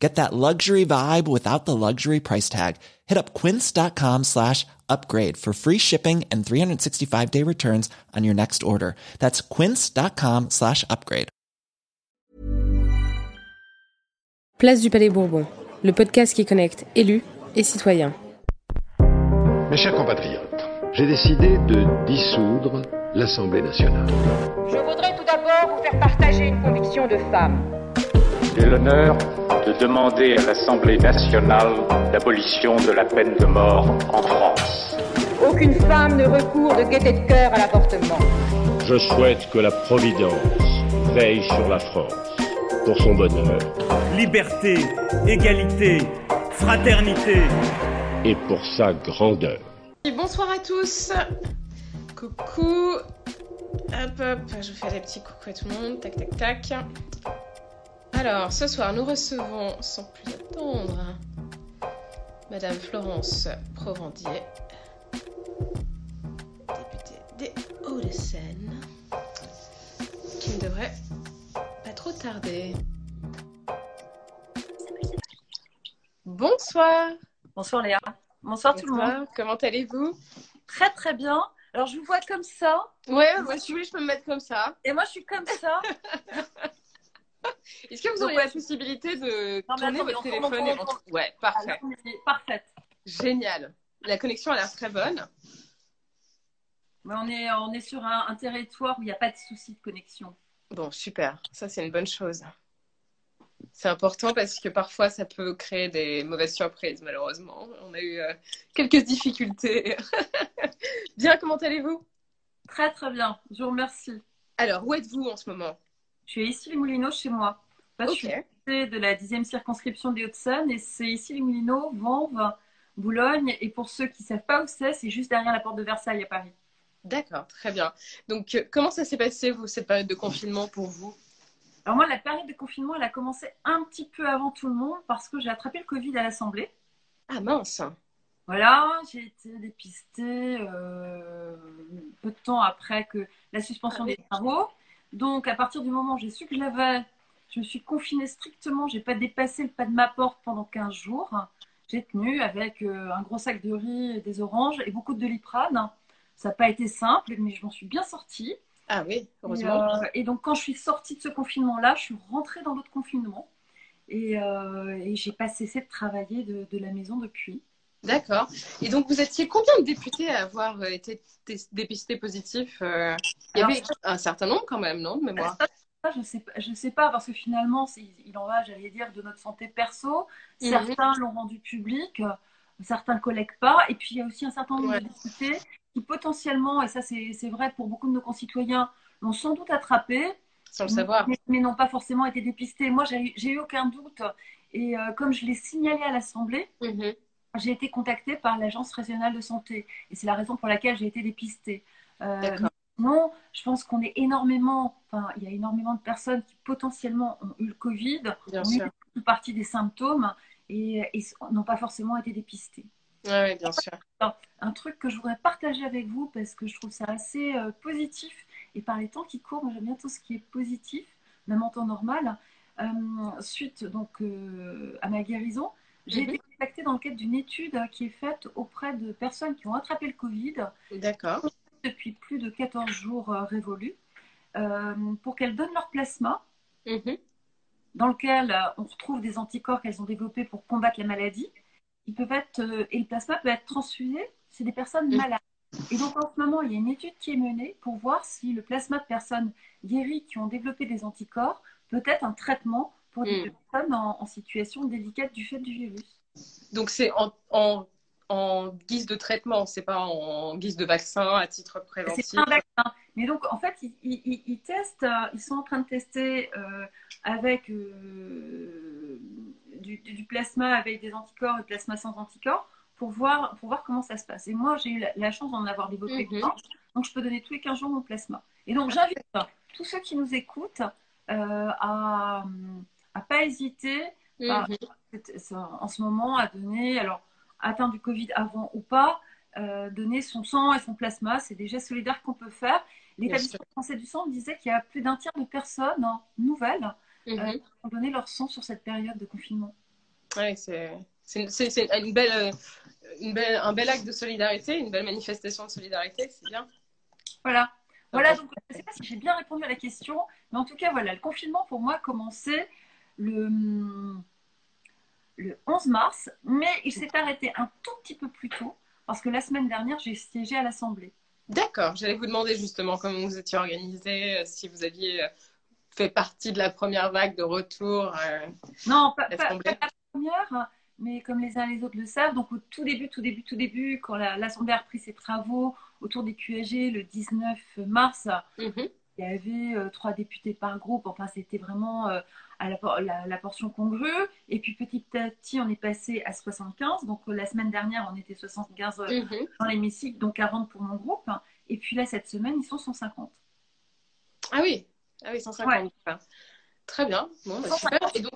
Get that luxury vibe without the luxury price tag. Hit up quince.com slash upgrade for free shipping and 365 day returns on your next order. That's quince.com slash upgrade. Place du Palais Bourbon, le podcast qui connecte élus et citoyens. Mes chers compatriotes, j'ai décidé de dissoudre l'Assemblée nationale. Je voudrais tout d'abord vous faire partager une conviction de femme. J'ai l'honneur de demander à l'Assemblée nationale l'abolition de la peine de mort en France. Aucune femme ne recourt de gaieté de cœur à l'avortement. Je souhaite que la Providence veille sur la France pour son bonheur Liberté, égalité, fraternité. et pour sa grandeur. Et bonsoir à tous. Coucou. Hop hop, je fais des petits coucou à tout le monde. Tac tac tac. Alors, ce soir, nous recevons, sans plus attendre, Madame Florence Provandier, députée des Hauts-de-Seine, qui ne devrait pas trop tarder. Bonsoir. Bonsoir Léa. Bonsoir tout le monde. Bonsoir. Comment allez-vous? Très très bien. Alors je vous vois comme ça Ouais, moi, si vous voulez, je peux me mettre comme ça. et moi je suis comme ça. Est-ce que vous auriez la possibilité de Non, tourner attends, votre téléphone et rentrer? Ouais, parfait. Alors. Génial. La connexion a l'air très bonne. Mais on est, on est sur un, un territoire où il n'y a pas de souci de connexion. Bon, super. Ça, c'est une bonne chose. C'est important parce que parfois, ça peut créer des mauvaises surprises, malheureusement. On a eu euh, quelques difficultés. Bien, comment allez-vous? Très très bien. Je vous remercie. Alors, où êtes-vous en ce moment? Je suis ici les Moulineaux chez moi. En fait, Je suis de la 10e circonscription des Hauts-de-Seine et c'est ici les Moulineaux, Vanves, Boulogne. Et pour ceux qui ne savent pas où c'est, c'est juste derrière la porte de Versailles à Paris. D'accord, très bien. Donc, euh, comment ça s'est passé, vous, cette période de confinement pour vous? Alors moi, la période de confinement, elle a commencé un petit peu avant tout le monde parce que j'ai attrapé le Covid à l'Assemblée. Ah, mince. Voilà, j'ai été dépistée euh, peu de temps après que la suspension Ah des travaux. Donc, à partir du moment où j'ai su que je l'avais, je me suis confinée strictement. J'ai pas dépassé le pas de ma porte pendant 15 jours. J'ai tenu avec euh, un gros sac de riz, et des oranges et beaucoup de doliprane. Ça n'a pas été simple, mais je m'en suis bien sortie. Ah oui, Et, heureusement. euh, et donc, quand je suis sortie de ce confinement-là, je suis rentrée dans l'autre confinement. Et, euh, et j'ai pas cessé de travailler de, de la maison depuis. D'accord. Et donc, vous étiez combien de députés à avoir euh, été dépistés positifs euh, Il y avait un certain nombre quand même, non, de mémoire? Ça, ça, je sais, pas- je sais pas, parce que finalement, il en va, j'allais dire, de notre santé perso. Mhm. Certains l'ont rendu public, euh, certains ne collèguent pas. Et puis, il y a aussi un certain nombre Ouais. de députés qui potentiellement, et ça c'est vrai pour beaucoup de nos concitoyens, l'ont sans doute attrapé, Sans le savoir. mais, mais n'ont pas forcément été dépistés. Moi, j'ai eu- aucun doute. Et euh, comme je l'ai signalé à l'Assemblée, Mhm. J'ai été contactée par l'Agence régionale de santé. Et c'est la raison pour laquelle j'ai été dépistée. Euh, non, je pense qu'on est énormément, enfin, il y a énormément de personnes qui potentiellement ont eu le Covid, Bien ont eu une partie des symptômes et, et n'ont pas forcément été dépistés. Oui, ouais, bien sûr. Un truc que je voudrais partager avec vous parce que je trouve ça assez euh, positif et par les temps qui courent, moi j'aime bien tout ce qui est positif, même en temps normal. Euh, suite donc euh, à ma guérison, j'ai Mhm. été contactée dans le cadre d'une étude qui est faite auprès de personnes qui ont attrapé le Covid D'accord. depuis plus de 14 jours euh, révolus euh, pour qu'elles donnent leur plasma Mhm. dans lequel euh, on retrouve des anticorps qu'elles ont développés pour combattre la maladie. Ils peuvent être, et le plasma peut être transfusé chez des personnes Mhm. malades. Et donc en ce moment, il y a une étude qui est menée pour voir si le plasma de personnes guéries qui ont développé des anticorps peut être un traitement pour des Mhm. personnes en, en situation délicate du fait du virus. Donc, c'est en, en, en guise de traitement, c'est pas en guise de vaccin à titre préventif. C'est pas un vaccin. Mais donc, en fait, ils, ils- ils- ils testent, euh, ils sont en train de tester euh, avec euh, du, plasma avec des anticorps et plasma sans anticorps pour voir, pour voir comment ça se passe. Et moi, j'ai eu la, la chance d'en avoir développé un. Donc, je peux donner tous les 15 jours mon plasma. Et donc, j'invite tous ceux qui nous écoutent euh, à ne pas hésiter à- Mhm. en ce moment à donner, alors atteint du Covid avant ou pas, euh, donner son sang et son plasma. C'est des gestes solidaires qu'on peut faire. L'établissement français du sang disait qu'il y a plus d'un tiers de personnes hein, nouvelles Mhm. euh, qui ont donné leur sang sur cette période de confinement. Ouais, c'est c'est une belle, euh, une belle, un bel acte de solidarité, une belle manifestation de solidarité, c'est bien. Voilà. Voilà, Ok. donc je ne sais pas si j'ai bien répondu à la question, mais en tout cas, voilà, le confinement pour moi a commencé le, le 11 mars, mais il s'est arrêté un tout petit peu plus tôt, parce que la semaine dernière, j'ai siégé à l'Assemblée. D'accord, j'allais vous demander justement comment vous étiez organisé, euh, si vous aviez euh, fait partie de la première vague de retour. euh, Non, pas, pas- L'Assemblée. pas la première, mais comme les uns et les autres le savent, donc au tout début, tout début, tout début, quand la- l'Assemblée a repris ses travaux autour des QAG le 19 mars, mhm. Il y avait euh, trois députés par groupe. Enfin, c'était vraiment euh, à la, por- la- la portion congrue. Et puis petit à petit, on est passé à 75. Donc euh, la semaine dernière, on était 75 euh, Mhm. dans l'hémicycle, donc 40 pour mon groupe. Et puis là, cette semaine, ils sont 150. Ah oui, ah oui 150. enfin. Très bien, bon, bah, super. Et donc,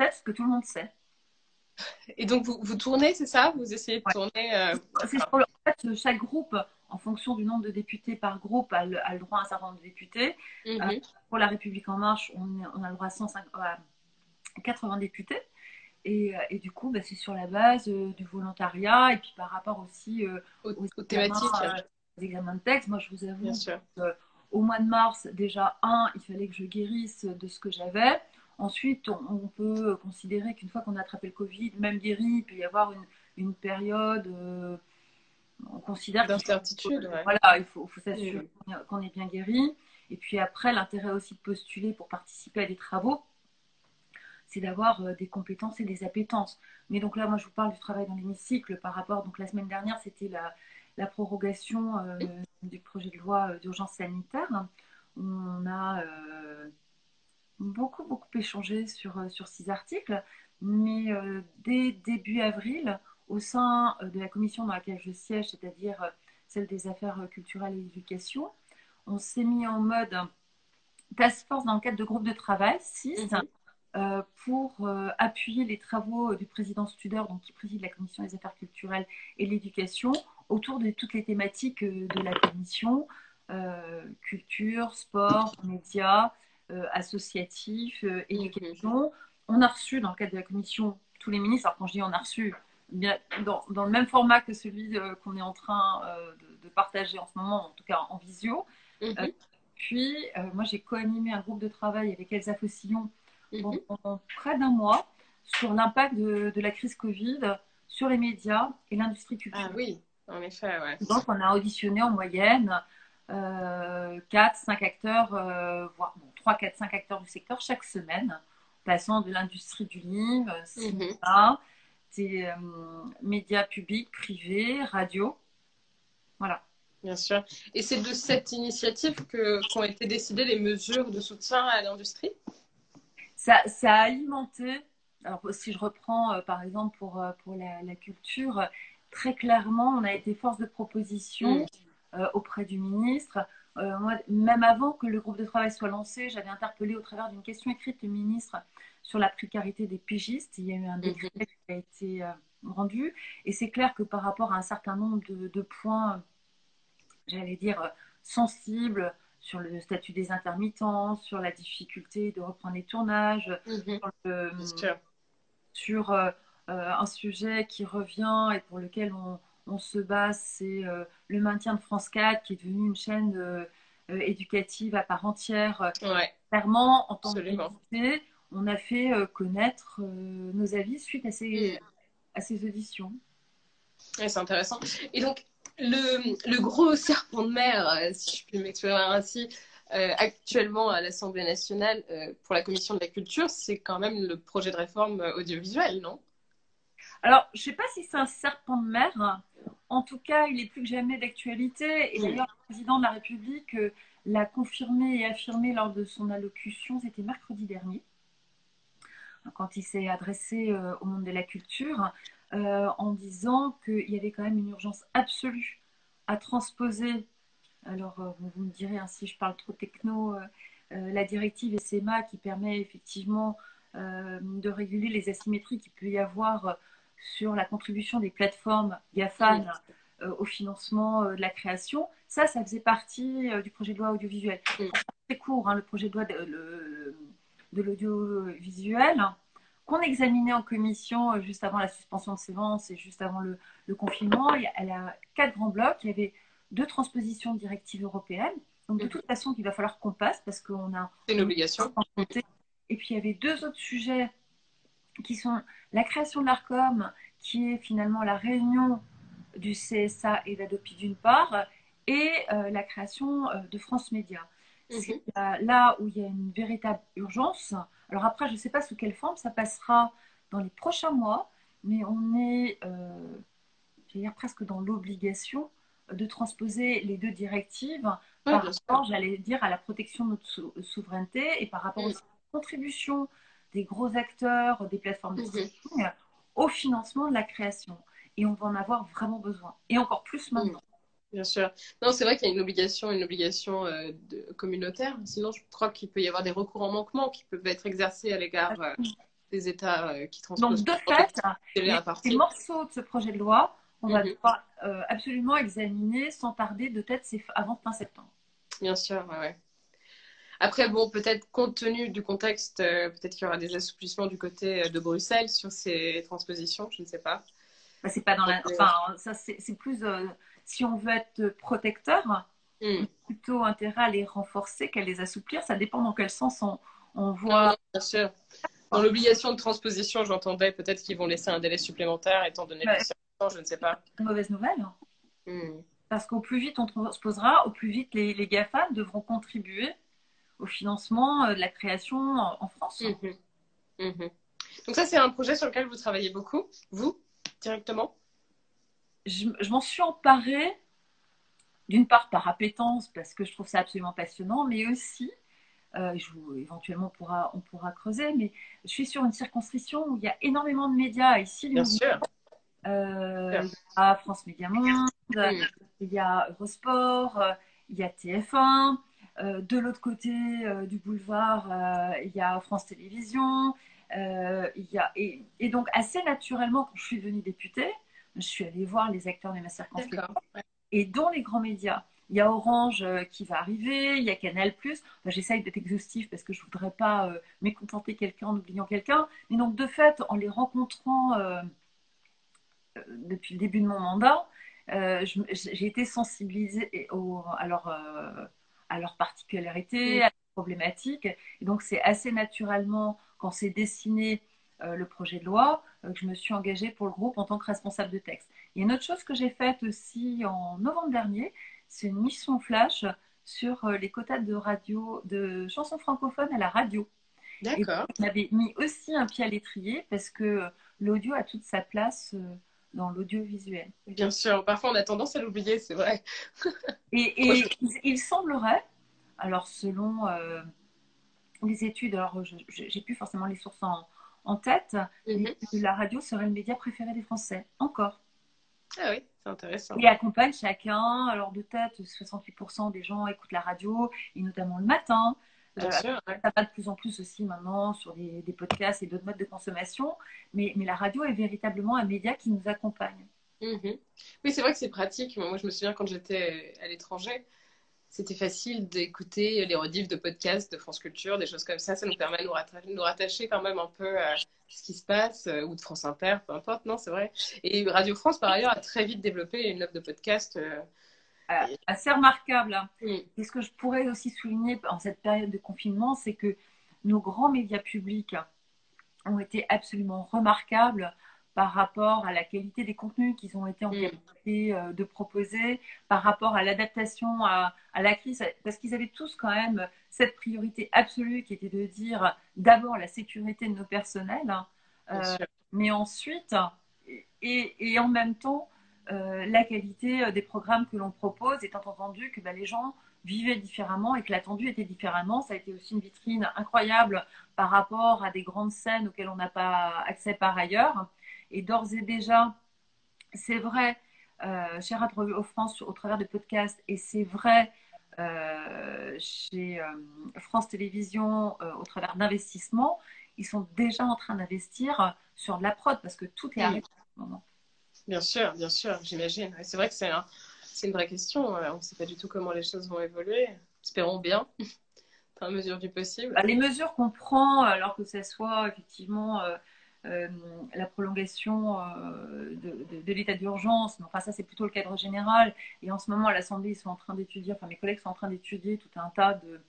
C'est ce que tout le monde sait. et donc vous, vous tournez, c'est ça? Vous essayez de Ouais. tourner euh, C'est sur le- en fait, chaque groupe, en fonction du nombre de députés par groupe, a le, a le droit à un certain nombre de députés. mhm. Pour la République En Marche, on, a le droit à 105 à 80 députés. Et, euh, et du coup, bah, c'est sur la base euh, du volontariat et puis par rapport aussi euh, aux, aux aux thématiques, examens, euh, aux examens de texte. Moi, je vous avoue, sûr. au mois de mars, déjà, un, il fallait que je guérisse de ce que j'avais. Ensuite, on, on peut considérer qu'une fois qu'on a attrapé le Covid, même guéri, il peut y avoir une, une période. On considère D'incertitude, ouais. Voilà, il faut, faut s'assurer qu'on est- bien guéri. Et puis après, l'intérêt aussi de postuler pour participer à des travaux, c'est d'avoir euh, des compétences et des appétences. Mais donc là, moi, je vous parle du travail dans l'hémicycle par rapport. Donc la semaine dernière, c'était la, la prorogation euh, du projet de loi euh, d'urgence sanitaire. On a euh, beaucoup, beaucoup échangé sur, sur six articles. Mais euh, dès début avril, au sein euh, de la commission dans laquelle je siège, c'est-à-dire euh, celle des affaires euh, culturelles et d'éducation, on s'est mis en mode task force dans le cadre de groupes de travail, 6, Mhm. euh, pour euh, appuyer les travaux du président Studer, donc qui préside la commission des affaires culturelles et l'éducation, autour de toutes les thématiques de la commission, euh, culture, sport, médias, associatifs, euh, éducation. On a reçu dans le cadre de la commission tous les ministres, alors quand je dis on a reçu, dans, dans le même format que celui euh, qu'on est en train euh, de, de partager en ce moment, en tout cas en visio. Mhm. Euh, puis, moi, j'ai co-animé un groupe de travail avec Elsa Fossillon Mhm. pendant près d'un mois sur l'impact de, de la crise Covid sur les médias et l'industrie culturelle. Ah oui, en effet, ouais. Donc, on a auditionné en moyenne euh, 4, 5 acteurs, voire bon, 3, 4, 5 acteurs du secteur chaque semaine, passant de l'industrie du livre, Mhm. cinéma, des euh, médias publics, privés, radio. Voilà. Bien sûr. Et c'est de cette initiative que qu'ont été décidées les mesures de soutien à l'industrie? Ça, ça a alimenté. Alors, si je reprends euh, par exemple pour, euh, pour la, la culture, très clairement, on a été force de proposition Mm. euh, auprès du ministre. Euh, moi, même avant que le groupe de travail soit lancé, j'avais interpellé au travers d'une question écrite le ministre sur la précarité des pigistes. Il y a eu un décret qui a été euh, rendu. Et c'est clair que par rapport à un certain nombre de, de points, j'allais dire, euh, sensibles sur le statut des intermittents, sur la difficulté de reprendre les tournages, Mhm. sur, le- euh, un sujet qui revient et pour lequel on, on se base, c'est euh, le maintien de France 4, qui est devenu une chaîne euh, euh, éducative à part entière. Ouais. Clairement, en tant Absolument. que on a fait euh, connaître euh, nos avis suite à ces, à ces auditions. Ouais, c'est intéressant. Et donc, le, le gros serpent de mer, euh, si je puis m'exprimer ainsi, euh, actuellement à l'Assemblée nationale euh, pour la commission de la culture, c'est quand même le projet de réforme audiovisuelle, non? Alors, je ne sais pas si c'est un serpent de mer. En tout cas, il est plus que jamais d'actualité. Et Mm. d'ailleurs, le président de la République euh, l'a confirmé et affirmé lors de son allocution, c'était mercredi dernier, quand il s'est adressé euh, au monde de la culture, euh, en disant qu'il y avait quand même une urgence absolue à transposer Alors, euh, vous, me direz hein, si je parle trop techno, la directive SMA qui permet effectivement de réguler les asymétries qu'il peut y avoir sur la contribution des plateformes GAFAN au financement de la création. Ça, ça faisait partie du projet de loi audiovisuel. Très court, hein, le projet de loi de, le- de l'audiovisuel qu'on examinait en commission euh, juste avant la suspension de séance et juste avant le, le confinement. Elle a quatre grands blocs. Il y avait deux transpositions de directives européennes. Donc, de Mhm. toute façon, il va falloir qu'on passe parce qu'on a C'est une obligation. et puis il y avait deux autres sujets qui sont la création de l'ARCOM, qui est finalement la réunion du CSA et d'Adopi d'une part, et euh, la création euh, de France Média. C'est Mhm. là- là où il y a une véritable urgence. Alors après, je ne sais pas sous quelle forme ça passera dans les prochains mois, mais on est, euh, dire presque dans l'obligation de transposer les deux directives par rapport, j'allais dire, à la protection de notre sou- souveraineté et par rapport Mm. aussi à la contribution des gros acteurs, des plateformes de Mhm. streaming au financement de la création. Et on va en avoir vraiment besoin. Et encore plus maintenant. Bien sûr. Non, c'est vrai qu'il y a une obligation, une obligation euh, de- communautaire. Sinon, je crois qu'il peut y avoir des recours en manquement qui peuvent être exercés à l'égard euh, des États euh, qui Donc, transposent de pas fait, les morceaux de ce projet de loi, on va Mhm. devoir absolument examiner sans tarder de tête avant fin septembre. Bien sûr, ouais, ouais. Après, bon, peut-être compte tenu du contexte, peut-être qu'il y aura des assouplissements du côté de Bruxelles sur ces transpositions, je ne sais pas. Bah, c'est pas dans la. Enfin, ça, c'est plus. euh, si on veut être protecteur, Hmm. plutôt intérêt à les renforcer qu'à les assouplir. Ça dépend dans quel sens on, voit. non, bien sûr. Dans l'obligation de transposition, j'entendais peut-être qu'ils vont laisser un délai supplémentaire, étant donné Ouais. le je ne sais pas. une mauvaise nouvelle. Hmm. Parce qu'au plus vite on transposera, au plus vite les, les GAFA devront contribuer au financement euh, de la création en, en France. Mhm. Mhm. Donc ça, c'est un projet sur lequel vous travaillez beaucoup, vous, directement Je, je m'en suis emparée, d'une part par appétence, parce que je trouve ça absolument passionnant, mais aussi, euh, je vous- éventuellement on pourra, on pourra creuser, mais je suis sur une circonscription où il y a énormément de médias. Ici, Bien les- sûr. Euh, il y a France Média Monde, il y a Eurosport, euh, il y a TF1. euh, de l'autre côté euh, du boulevard, euh, il y a France Télévisions. Euh, y a, et, et donc, assez naturellement, quand je suis devenue députée, je suis allée voir les acteurs de ma circonscription. Ouais. Et dans les grands médias, il y a Orange euh, qui va arriver, il y a Canal+. Enfin, J'essaye d'être exhaustif parce que je voudrais pas euh, mécontenter quelqu'un en oubliant quelqu'un. Mais donc, de fait, en les rencontrant euh, depuis le début de mon mandat, j'ai été sensibilisée au, à, leur, à leurs particularités, à leurs problématiques. Et donc, c'est assez naturellement, quand c'est dessiné euh, le projet de loi, euh, que je me suis engagée pour le groupe en tant que responsable de texte. Il y a une autre chose que j'ai faite aussi en novembre dernier, c'est une mission flash sur euh, les quotas de radio, de chansons francophones à la radio. D'accord. On avait mis aussi un pied à l'étrier parce que l'audio a toute sa place dans l'audiovisuel. Bien sûr. Parfois, on a tendance à l'oublier, c'est vrai. Et, et il, il semblerait, alors selon euh, les études, alors j'ai plus forcément les sources en, en tête, Mhm. que la radio serait le média préféré des Français, encore. Ah oui, c'est intéressant. Et accompagne chacun, alors de tête, 68% des gens écoutent la radio, et notamment le matin. Bien Euh, sûr. ouais. ça va de plus en plus aussi maintenant sur des, des podcasts et d'autres modes de consommation, mais, mais la radio est véritablement un média qui nous accompagne. Mhm. Oui, c'est vrai que c'est pratique. Moi, je me souviens quand j'étais à l'étranger, c'était facile d'écouter les rediffs de podcasts de France Culture, des choses comme ça. Ça nous permet de nous, ratta- nous rattacher quand même un peu à ce qui se passe, euh, ou de France Inter, peu importe, non, c'est vrai. Et Radio France, par ailleurs, a très vite développé une offre de podcast. euh, Euh, assez remarquable. hein. mm, Et ce que je pourrais aussi souligner en cette période de confinement, c'est que nos grands médias publics ont été absolument remarquables par rapport à la qualité des contenus qu'ils ont été en Mm. capacité euh, de proposer, par rapport à l'adaptation à, à la crise, parce qu'ils avaient tous quand même cette priorité absolue qui était de dire d'abord la sécurité de nos personnels, hein, euh, mais ensuite, et, et en même temps, euh, la qualité des programmes que l'on propose, étant entendu que bah, les gens vivaient différemment et que l'attendu était différemment. Ça a été aussi une vitrine incroyable par rapport à des grandes scènes auxquelles on n'a pas accès par ailleurs. Et d'ores et déjà, c'est vrai euh, chez Radio France au travers des podcasts, et c'est vrai euh, chez euh, France Télévisions au travers d'investissements, ils sont déjà en train d'investir sur de la prod parce que tout est arrêté en ce moment. Bien sûr, bien sûr, j'imagine. C'est vrai que c'est une vraie question. On ne sait pas du tout comment les choses vont évoluer. Espérons bien, dans la mesure du possible. Bah, les mesures qu'on prend, alors que ce soit effectivement euh, la prolongation euh, de, l'état d'urgence. Enfin, ça, c'est plutôt le cadre général. Et en ce moment, à l'Assemblée, ils sont en train d'étudier, enfin, mes collègues sont en train d'étudier tout un tas de,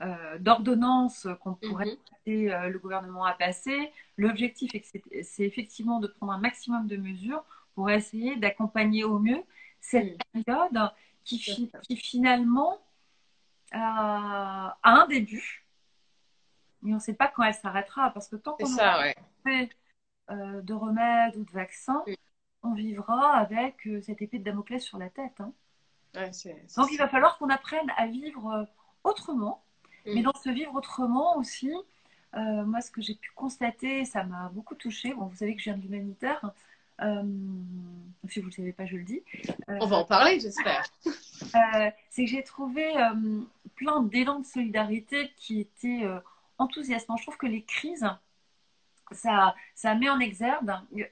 euh, d'ordonnances qu'on pourrait mhm. inviter le gouvernement à passer. L'objectif, c'est effectivement de prendre un maximum de mesures pour essayer d'accompagner au mieux cette mhm. période qui, qui finalement a un début, mais on ne sait pas quand elle s'arrêtera. Parce que tant qu'on n'a pas fait euh, de remèdes ou de vaccins, on vivra avec euh, cette épée de Damoclès sur la tête. Hein. Donc il va falloir qu'on apprenne à vivre euh, autrement. Mm. Mais dans ce vivre autrement aussi, moi ce que j'ai pu constater, ça m'a beaucoup touchée. Bon, vous savez que je viens de l'humanitaire. si vous ne le savez pas, je le dis. On va en parler, j'espère. c'est que j'ai trouvé plein d'élan de solidarité qui étaient enthousiasmant. Je trouve que les crises, ça, ça met en exergue,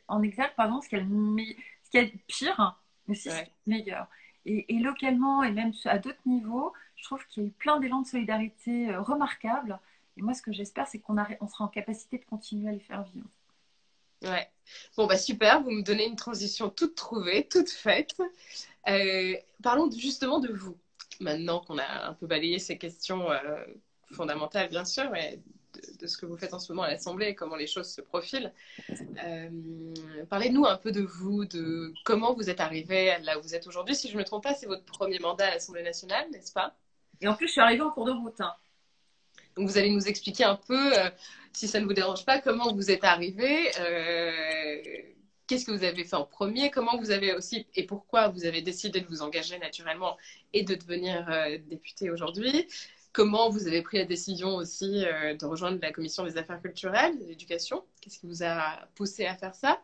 en exergue pardon, ce qu'il y a de pire, mais aussi ce qui est meilleur. Et, localement, et même à d'autres niveaux, je trouve qu'il y a eu plein d'élan de solidarité euh, remarquables. Et moi, ce que j'espère, c'est qu'on on sera en capacité de continuer à les faire vivre. Ouais. Bon, bah super, vous me donnez une transition toute trouvée, toute faite. Euh, parlons justement de vous. Maintenant qu'on a un peu balayé ces questions euh, fondamentale, bien sûr, mais de, ce que vous faites en ce moment à l'Assemblée et comment les choses se profilent. Euh, parlez-nous un peu de vous, de comment vous êtes arrivé là où vous êtes aujourd'hui. Si je ne me trompe pas, c'est votre premier mandat à l'Assemblée nationale, n'est-ce pas? Et en plus, je suis arrivée en cours de route. Hein. Donc, vous allez nous expliquer un peu, euh, si ça ne vous dérange pas, comment vous êtes arrivé. Euh, qu'est-ce que vous avez fait en premier Comment vous avez aussi et pourquoi vous avez décidé de vous engager naturellement et de devenir député aujourd'hui Comment vous avez pris la décision aussi euh, de rejoindre la commission des affaires culturelles, de l'éducation? Qu'est-ce qui vous a poussé à faire ça?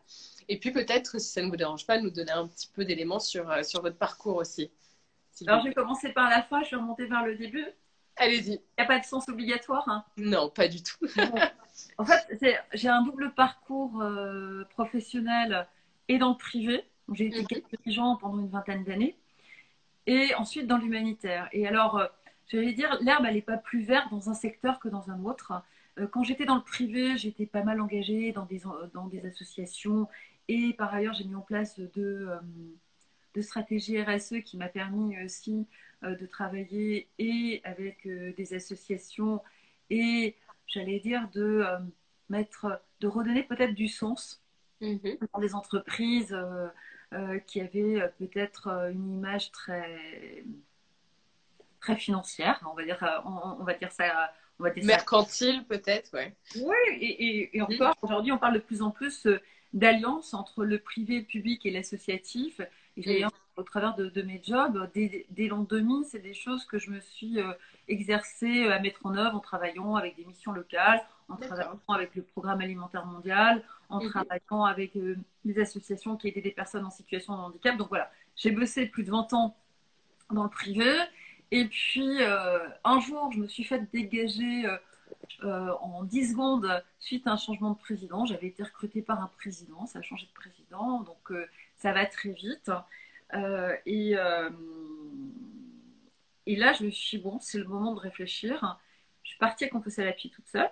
Et puis peut-être, si ça ne vous dérange pas, nous donner un petit peu d'éléments sur, euh, sur votre parcours aussi. Alors je vais commencer par la fin, je vais remonter vers le début. Allez-y. Il n'y a pas de sens obligatoire hein Non, pas du tout. En fait, j'ai un double parcours euh, professionnel et dans le privé. J'ai été mm dirigeant pendant une vingtaine d'années. Et ensuite dans l'humanitaire. Et alors, J'allais dire, l'herbe, elle n'est pas plus verte dans un secteur que dans un autre. Euh, quand j'étais dans le privé, j'étais pas mal engagée dans des, dans des associations et par ailleurs, j'ai mis en place deux, de stratégies RSE qui m'a permis aussi euh, de travailler et avec euh, des associations et j'allais dire de mettre, de redonner peut-être du sens mm-hmm. dans des entreprises qui avaient peut-être une image très très financière, on va dire, euh, on, va dire ça. On va dire Mercantile peut-être, ouais. Oui, et, mhm. encore, aujourd'hui, on parle de plus en plus euh, d'alliance entre le privé, le public et l'associatif. Et mhm. au travers de, mes jobs, dès, l'an 2000, c'est des choses que je me suis euh, exercée à mettre en œuvre en travaillant avec des missions locales, en travaillant avec le programme alimentaire mondial, en mhm. travaillant avec des associations qui aidaient des personnes en situation de handicap. Donc voilà, j'ai bossé plus de 20 ans dans le privé et puis, euh, un jour, je me suis fait dégager euh, euh, en 10 secondes suite à un changement de président. J'avais été recrutée par un président, ça a changé de président, donc ça va très vite. et, là, je me suis dit, bon, c'est le moment de réfléchir. Je suis partie à Compost à la pied toute seule.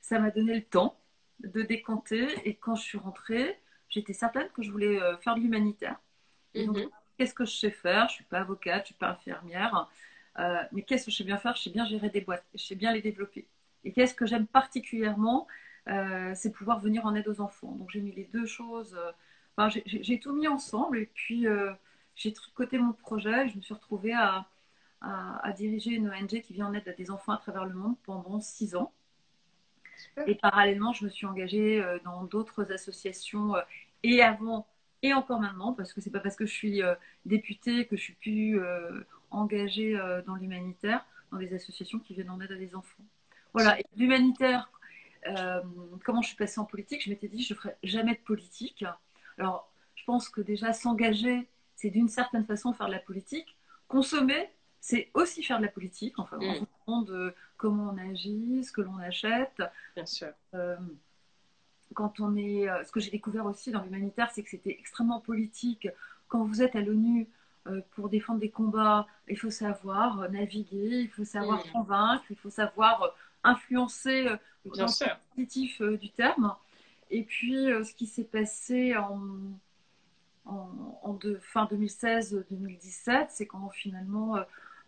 Ça m'a donné le temps de décanter. Et quand je suis rentrée, j'étais certaine que je voulais faire de l'humanitaire. Et mhm qu'est-ce que je sais faire? Je ne suis pas avocate, je ne suis pas infirmière, euh, mais qu'est-ce que je sais bien faire? Je sais bien gérer des boîtes, je sais bien les développer. Et qu'est-ce que j'aime particulièrement euh, C'est pouvoir venir en aide aux enfants. Donc j'ai mis les deux choses, euh, j'ai tout mis ensemble et puis j'ai tricoté mon projet. Je me suis retrouvée à, à, diriger une ONG qui vient en aide à des enfants à travers le monde pendant six ans. Et parallèlement, je me suis engagée dans d'autres associations et avant et encore maintenant, parce que c'est pas parce que je suis euh, députée que je suis plus euh, engagée euh, dans l'humanitaire, dans des associations qui viennent en aide à des enfants. Voilà, l'humanitaire, comment je suis passée en politique, je m'étais dit je ne ferai jamais de politique. Alors, je pense que déjà s'engager, c'est d'une certaine façon faire de la politique. Consommer, c'est aussi faire de la politique, enfin, en Mm. fonction de comment on agit, ce que l'on achète. Bien sûr. Quand on est, euh, ce que j'ai découvert aussi dans l'humanitaire, c'est que c'était extrêmement politique. Quand vous êtes à l'ONU euh, pour défendre des combats, il faut savoir euh, naviguer, il faut savoir Mm. convaincre, il faut savoir influencer Bien dans le positif du terme. Et puis, ce qui s'est passé en, en, en de- fin 2016-2017, c'est quand finalement,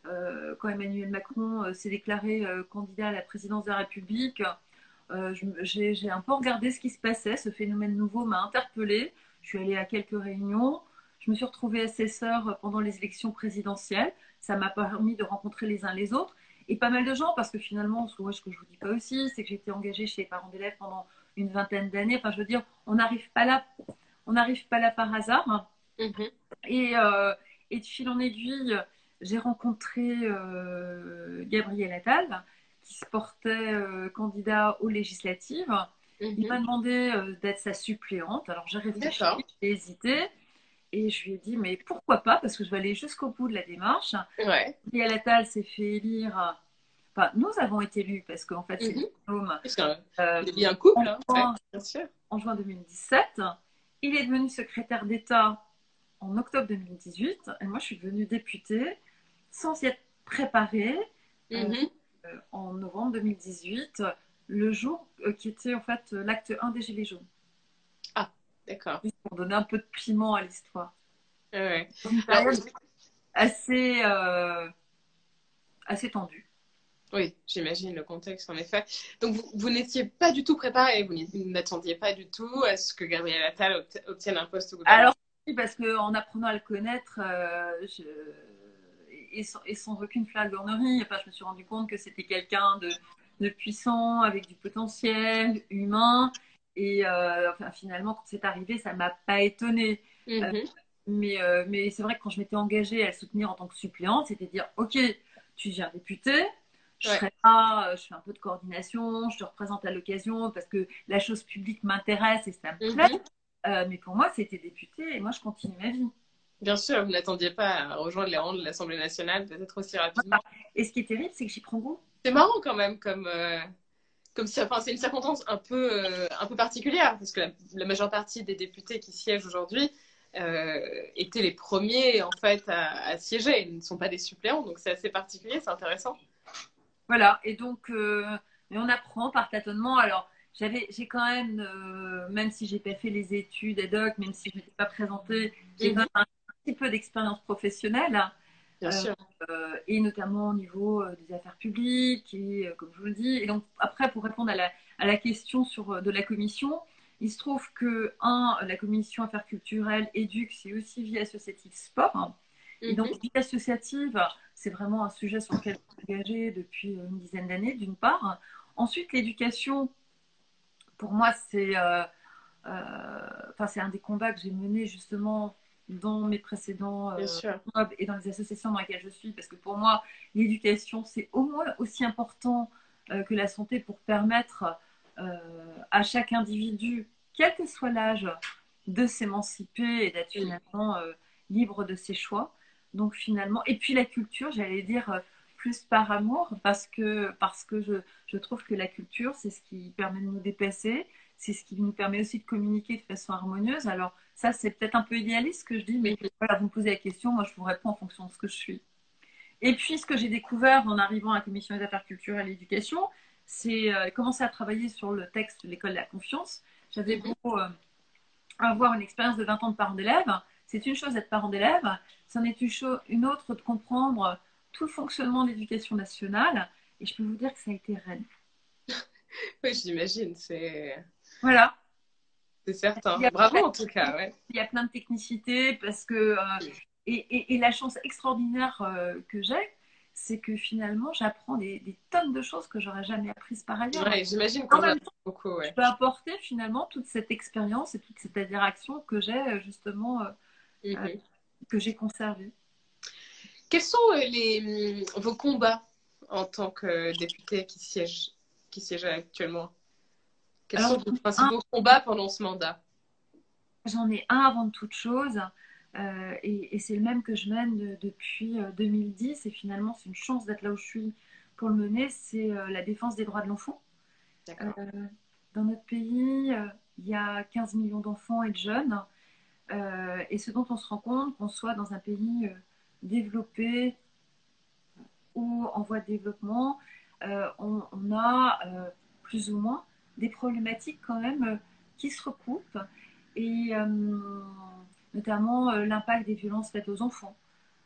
euh, quand Emmanuel Macron s'est déclaré candidat à la présidence de la République, euh, j'ai un peu regardé ce qui se passait. Ce phénomène nouveau m'a interpellée. Je suis allée à quelques réunions. Je me suis retrouvée assesseur pendant les élections présidentielles. Ça m'a permis de rencontrer les uns les autres et pas mal de gens parce que finalement, ce que je vous dis pas aussi, c'est que été engagée chez les parents d'élèves pendant une vingtaine d'années. Enfin, je veux dire, on n'arrive pas là, on n'arrive pas là par hasard. Mhm. Et, euh, et de fil en aiguille, j'ai rencontré euh, Gabriel Attal, qui se portait euh, candidat aux législatives. Il Mhm. m'a demandé euh, d'être sa suppléante. Alors j'ai réfléchi, j'ai hésité. Et je lui ai dit, mais pourquoi pas? Parce que je vais aller jusqu'au bout de la démarche. Ouais. Gabriel Attal s'est fait élire. Enfin, nous avons été élus parce qu'en fait, c'est Mhm. Parce qu'il Euh, y a un couple, hein. Enfin, Ouais, bien sûr. en juin 2017. Il est devenu secrétaire d'État en octobre 2018. Et moi, je suis devenue députée sans y être préparée Mhm. euh, en novembre 2018, le jour euh, qui était en fait euh, l'acte 1 des Gilets jaunes. D'accord. Juste pour donner un peu de piment à l'histoire. Ouais, Une Alors, période assez, euh, assez tendue. Oui, j'imagine le contexte, en effet. Donc, vous, vous n'étiez pas du tout préparé, vous n'attendiez pas du tout à ce que Gabriel Attal obt- obtienne un poste au gouvernement. Alors, oui, parce qu'en apprenant à le connaître, euh, je- et, sans, et sans aucune flagornerie, enfin, je me suis rendu compte que c'était quelqu'un de, de puissant, avec du potentiel humain. Et euh, enfin, finalement, quand c'est arrivé, ça m'a pas étonnée. Mhm. Mais, euh, mais c'est vrai que quand je m'étais engagée à le soutenir en tant que suppléante, c'était dire Ok, tu deviens député, je Ouais. serai là, euh, je fais un peu de coordination, je te représente à l'occasion parce que la chose publique m'intéresse et ça me Mhm. plaît. Euh, mais pour moi, c'était député et moi, je continue ma vie. Bien sûr, vous n'attendiez pas à rejoindre les rangs de l'Assemblée nationale peut-être aussi rapidement. Et ce qui est terrible, c'est que j'y prends goût. C'est marrant quand même, comme, euh, comme si, enfin, c'est une circonstance un peu, euh, un peu particulière, parce que la, la majeure partie des députés qui siègent aujourd'hui euh, étaient les premiers en fait à, à siéger, ils ne sont pas des suppléants, donc c'est assez particulier, c'est intéressant. Voilà, et donc, mais on apprend par tâtonnement. Alors, j'avais, j'ai quand même, euh, même si j'ai pas fait les études ad hoc, même si je n'étais pas présentée, j'ai Mhm. quand même un petit peu d'expérience professionnelle. Bien Euh, sûr. euh, et notamment au niveau euh, des affaires publiques, et euh, comme je vous le dis. Et donc, après, pour répondre à la, à la question sur, de la commission, il se trouve que, un, la commission affaires culturelles, éduque, c'est aussi vie associative sport. Et donc, Mhm. vie associative, c'est vraiment un sujet sur lequel je suis engagée depuis une dizaine d'années, d'une part. Ensuite, l'éducation, pour moi, c'est euh, euh, enfin, c'est un des combats que j'ai mené justement dans mes précédents euh, sûr. jobs et dans les associations dans lesquelles je suis, parce que pour moi, l'éducation, c'est au moins aussi important euh, que la santé pour permettre euh, à chaque individu, quel que soit l'âge, de s'émanciper et d'être finalement euh, libre de ses choix. Donc finalement, et puis la culture, j'allais dire euh, plus par amour, parce que, parce que je, je trouve que la culture, c'est ce qui permet de nous dépasser, c'est ce qui nous permet aussi de communiquer de façon harmonieuse. Alors ça, c'est peut-être un peu idéaliste ce que je dis, mais voilà, vous me posez la question, moi je vous réponds en fonction de ce que je suis. Et puis ce que j'ai découvert en arrivant à la commission des affaires culturelles et l'éducation, c'est euh, commencer à travailler sur le texte de l'école de la confiance. J'avais beau euh, avoir une expérience de 20 ans de parent d'élève, c'est une chose d'être parent d'élève, c'en est une, autre de comprendre tout le fonctionnement de l'éducation nationale. Et je peux vous dire que ça a été reine. Oui, j'imagine, c'est Voilà. C'est certain. Bravo en tout cas, ouais. Il y a plein de technicités parce que euh, et, et- et la chance extraordinaire euh, que j'ai, c'est que finalement j'apprends des, des tonnes de choses que j'aurais jamais apprises par ailleurs. Ouais, j'imagine qu'on a beaucoup, ouais. je peux apporter finalement toute cette expérience et toute cette interaction que j'ai euh, justement euh, Mhm. que j'ai conservée. Quels sont les, hum, vos combats en tant que député qui siège, qui siège actuellement? Quels Alors, sont vos principaux combats pendant ce mandat? J'en ai un avant toute chose. Euh, et, et c'est le même que je mène de- depuis euh, 2010. Et finalement, c'est une chance d'être là où je suis pour le mener. C'est euh, la défense des droits de l'enfant. Euh, dans notre pays, euh, il y a 15 millions d'enfants et de jeunes. Euh, et ce dont on se rend compte, qu'on soit dans un pays euh, développé ou en voie de développement, euh, on, on a euh, plus ou moins des problématiques quand même euh, qui se recoupent. Et euh, notamment euh, l'impact des violences faites aux enfants.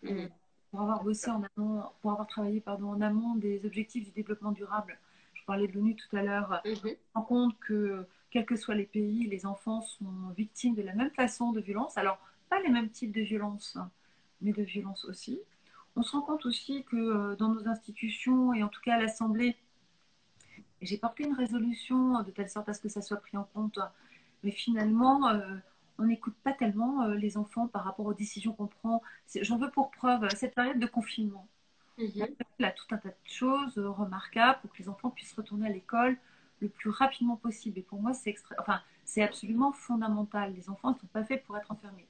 Mhm. Pour avoir bossé en amont, pour avoir travaillé pardon, en amont des objectifs du développement durable, je parlais de l'ONU tout à l'heure, Mhm. on se rend compte que, quels que soient les pays, les enfants sont victimes de la même façon de violence. Alors, pas les mêmes types de violences, hein, mais de violences aussi. On se rend compte aussi que dans nos institutions, et en tout cas à l'Assemblée, j'ai porté une résolution de telle sorte à ce que ça soit pris en compte, mais finalement, euh, on n'écoute pas tellement euh, les enfants par rapport aux décisions qu'on prend. J'en veux pour preuve cette période de confinement. Mhm. Il y a tout un tas de choses euh, remarquables pour que les enfants puissent retourner à l'école le plus rapidement possible. Et pour moi, c'est extra... enfin, c'est absolument fondamental. Les enfants ne sont pas faits pour être enfermés.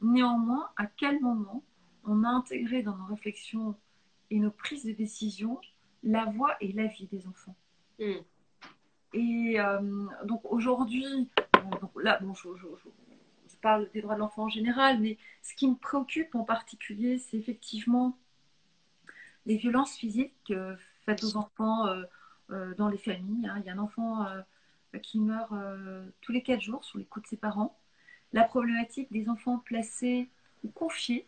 Néanmoins, à quel moment on a intégré dans nos réflexions et nos prises de décision la voix et la vie des enfants? Mhm. Et euh, donc aujourd'hui, là, bon, je, parle des droits de l'enfant en général, mais ce qui me préoccupe en particulier, c'est effectivement les violences physiques euh, faites aux enfants euh, dans les familles. hein. Il y a un enfant qui meurt tous les quatre jours sous les coups de ses parents. La problématique des enfants placés ou confiés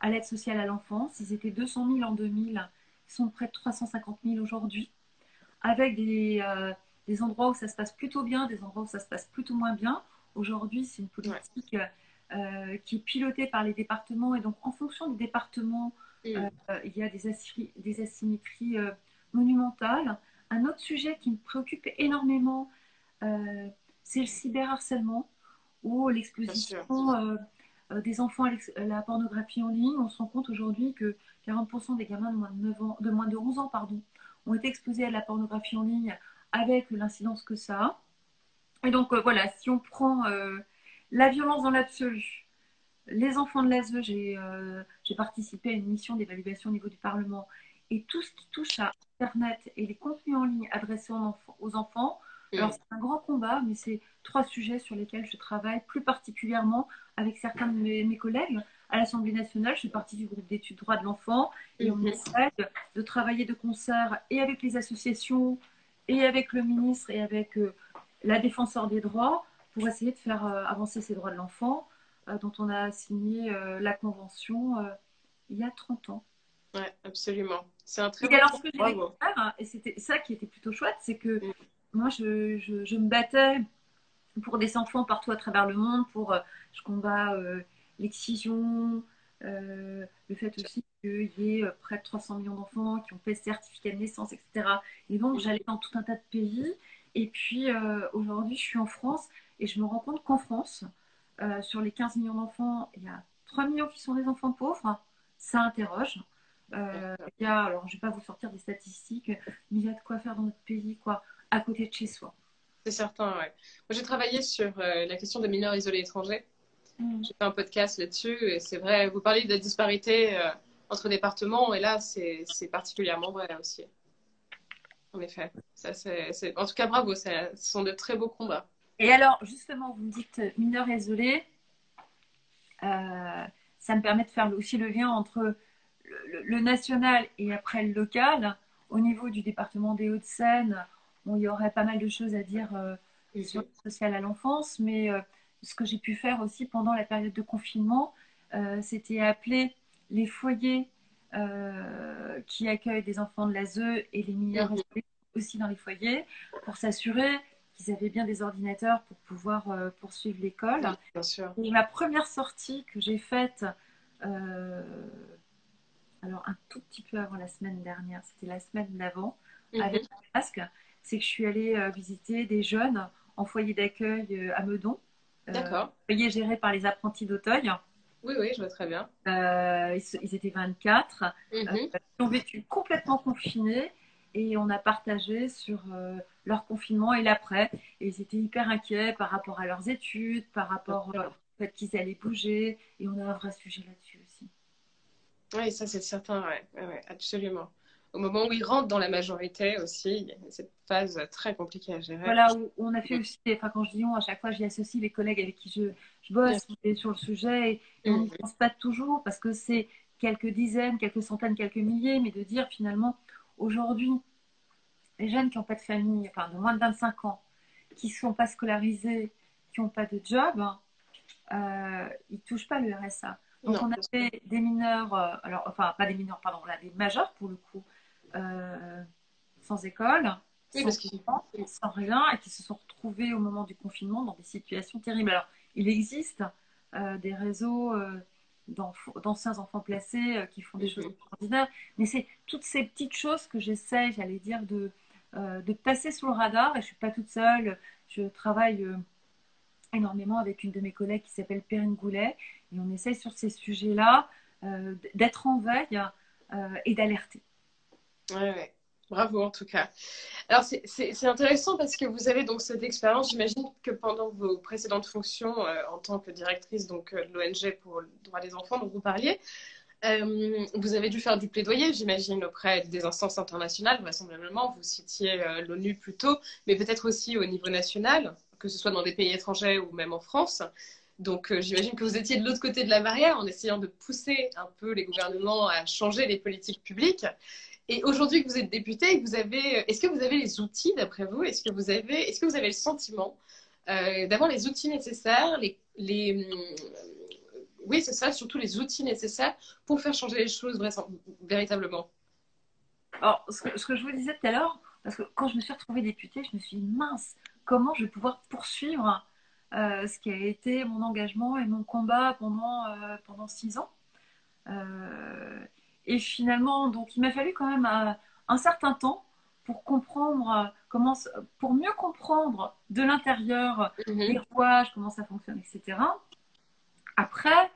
à l'aide sociale à l'enfance, ils étaient 200 000 en 2000, ils sont près de 350 000 aujourd'hui, avec des, euh, des endroits où ça se passe plutôt bien, des endroits où ça se passe plutôt moins bien. Aujourd'hui, c'est une politique euh, qui est pilotée par les départements et donc en fonction des départements, Mhm. euh, il y a des, asy- des asymétries monumentales. Un autre sujet qui me préoccupe énormément, c'est le cyberharcèlement ou l'exposition des enfants à la pornographie en ligne. On se rend compte aujourd'hui que 40% des gamins de moins de, 9 ans, de moins de 11 ans pardon, ont été exposés à la pornographie en ligne avec l'incidence que ça a. Et donc euh, voilà, si on prend euh, la violence dans l'absolu, les enfants de l'ASE, j'ai euh, j'ai participé à une mission d'évaluation au niveau du Parlement, et tout ce qui touche à Internet et les contenus en ligne adressés aux enfants, aux enfants Mhm. alors c'est un grand combat, mais c'est trois sujets sur lesquels je travaille plus particulièrement avec certains de mes, mes collègues. À l'Assemblée nationale, je fais partie du groupe d'études droits de l'enfant et on Mhm. essaie de, travailler de concert et avec les associations et avec le ministre et avec euh, la défenseur des droits pour essayer de faire euh, avancer ces droits de l'enfant euh, dont on a signé la convention il y a 30 ans. Ouais, absolument. C'est un très Et bon alors, ce que j'ai découvert, hein, et c'était ça qui était plutôt chouette, c'est que Mm. moi, je, je- je me battais pour des enfants partout à travers le monde, pour, je combats euh, l'excision, euh, le fait aussi qu'il y ait euh, près de 300 millions d'enfants qui ont fait certificat de naissance, etc. Et donc, j'allais dans tout un tas de pays. Et puis, euh, aujourd'hui, je suis en France et je me rends compte qu'en France, sur les 15 millions d'enfants, il y a 3 millions qui sont des enfants pauvres. Ça interroge. Il y a, alors je ne vais pas vous sortir des statistiques, mais il y a de quoi faire dans notre pays, quoi, à côté de chez soi. C'est certain, ouais. Moi, j'ai travaillé sur la question des mineurs isolés étrangers. Mm. J'ai fait un podcast là-dessus et c'est vrai, vous parlez de la disparité euh, entre départements et là, c'est particulièrement vrai aussi. En effet. Ça, c'est- En tout cas, bravo, ça- ce sont de très beaux combats. Et alors, justement, vous me dites euh, mineur isolé, euh, ça me permet de faire aussi le lien entre le, national et après le local. Au niveau du département des Hauts-de-Seine, il y aurait pas mal de choses à dire euh, sur le social à l'enfance, mais euh, ce que j'ai pu faire aussi pendant la période de confinement, euh, c'était appeler les foyers euh, qui accueillent des enfants de l'ASE et les mineurs Mhm. aussi dans les foyers pour s'assurer qu'ils avaient bien des ordinateurs pour pouvoir euh, poursuivre l'école. Oui, bien sûr. Et ma première sortie que j'ai faite, alors un tout petit peu avant la semaine dernière, c'était la semaine d'avant, Mhm. avec un masque, c'est que je suis allée visiter des jeunes en foyer d'accueil à Meudon. Euh, D'accord. foyer géré par les apprentis d'Auteuil. Oui, oui, je vois très bien. Euh, ils, étaient 24. Mhm. Euh, ils ont vécu complètement confinés et on a partagé sur euh, leur confinement et l'après. Et ils étaient hyper inquiets par rapport à leurs études, par rapport euh, fait qu'ils allaient bouger. Et on a un vrai sujet là-dessus aussi. Oui, ça c'est certain, ouais. Ouais, ouais, absolument. Au moment où ils rentrent dans la majorité aussi, il y a cette phase très compliquée à gérer. Voilà, où on a fait aussi, enfin quand je dis on, à chaque fois j'y associe les collègues avec qui je, je bosse sur le sujet et, et on n'y Mhm. pense pas toujours parce que c'est quelques dizaines, quelques centaines, quelques milliers, mais de dire finalement aujourd'hui, les jeunes qui n'ont pas de famille, enfin de moins de 25 ans, qui ne sont pas scolarisés, qui n'ont pas de job, euh, ils ne touchent pas le RSA. Donc Non, on fait des mineurs, euh, alors enfin pas des mineurs, pardon, des majeurs pour le coup, euh, sans école, Oui, sans parce enfants, sans rien, et qui se sont retrouvés au moment du confinement dans des situations terribles. Alors il existe euh, des réseaux euh, d'anciens enfants placés qui font des Mhm. choses extraordinaires, mais c'est toutes ces petites choses que j'essaie, j'allais dire, de, de passer sous le radar, et je suis pas toute seule, je travaille énormément avec une de mes collègues qui s'appelle Perrine Goulet, et on essaye sur ces sujets-là euh, d'être en veille euh, et d'alerter. Ouais. Bravo en tout cas. Alors c'est- intéressant parce que vous avez donc cette expérience. J'imagine que pendant vos précédentes fonctions euh, en tant que directrice donc euh, de l'ONG pour le droit des enfants dont vous parliez, euh, vous avez dû faire du plaidoyer, j'imagine, auprès des instances internationales. Vraisemblablement, vous citiez l'ONU plus tôt, mais peut-être aussi au niveau national, que ce soit dans des pays étrangers ou même en France. Donc j'imagine que vous étiez de l'autre côté de la barrière en essayant de pousser un peu les gouvernements à changer les politiques publiques. Et aujourd'hui que vous êtes député, avez, est-ce que vous avez les outils d'après vous Est-ce que vous avez, est-ce que vous avez le sentiment euh, d'avoir les outils nécessaires, les, les, euh, oui c'est ça, surtout les outils nécessaires pour faire changer les choses véritablement? Alors, ce que, je vous disais tout à l'heure, parce que quand je me suis retrouvée députée, je me suis dit, mince, comment je vais pouvoir poursuivre euh, ce qui a été mon engagement et mon combat pendant, euh, pendant six ans Euh, Et finalement, donc, il m'a fallu quand même euh, un certain temps pour comprendre euh, comment, pour mieux comprendre de l'intérieur les rouages, comment ça fonctionne, etc. Après,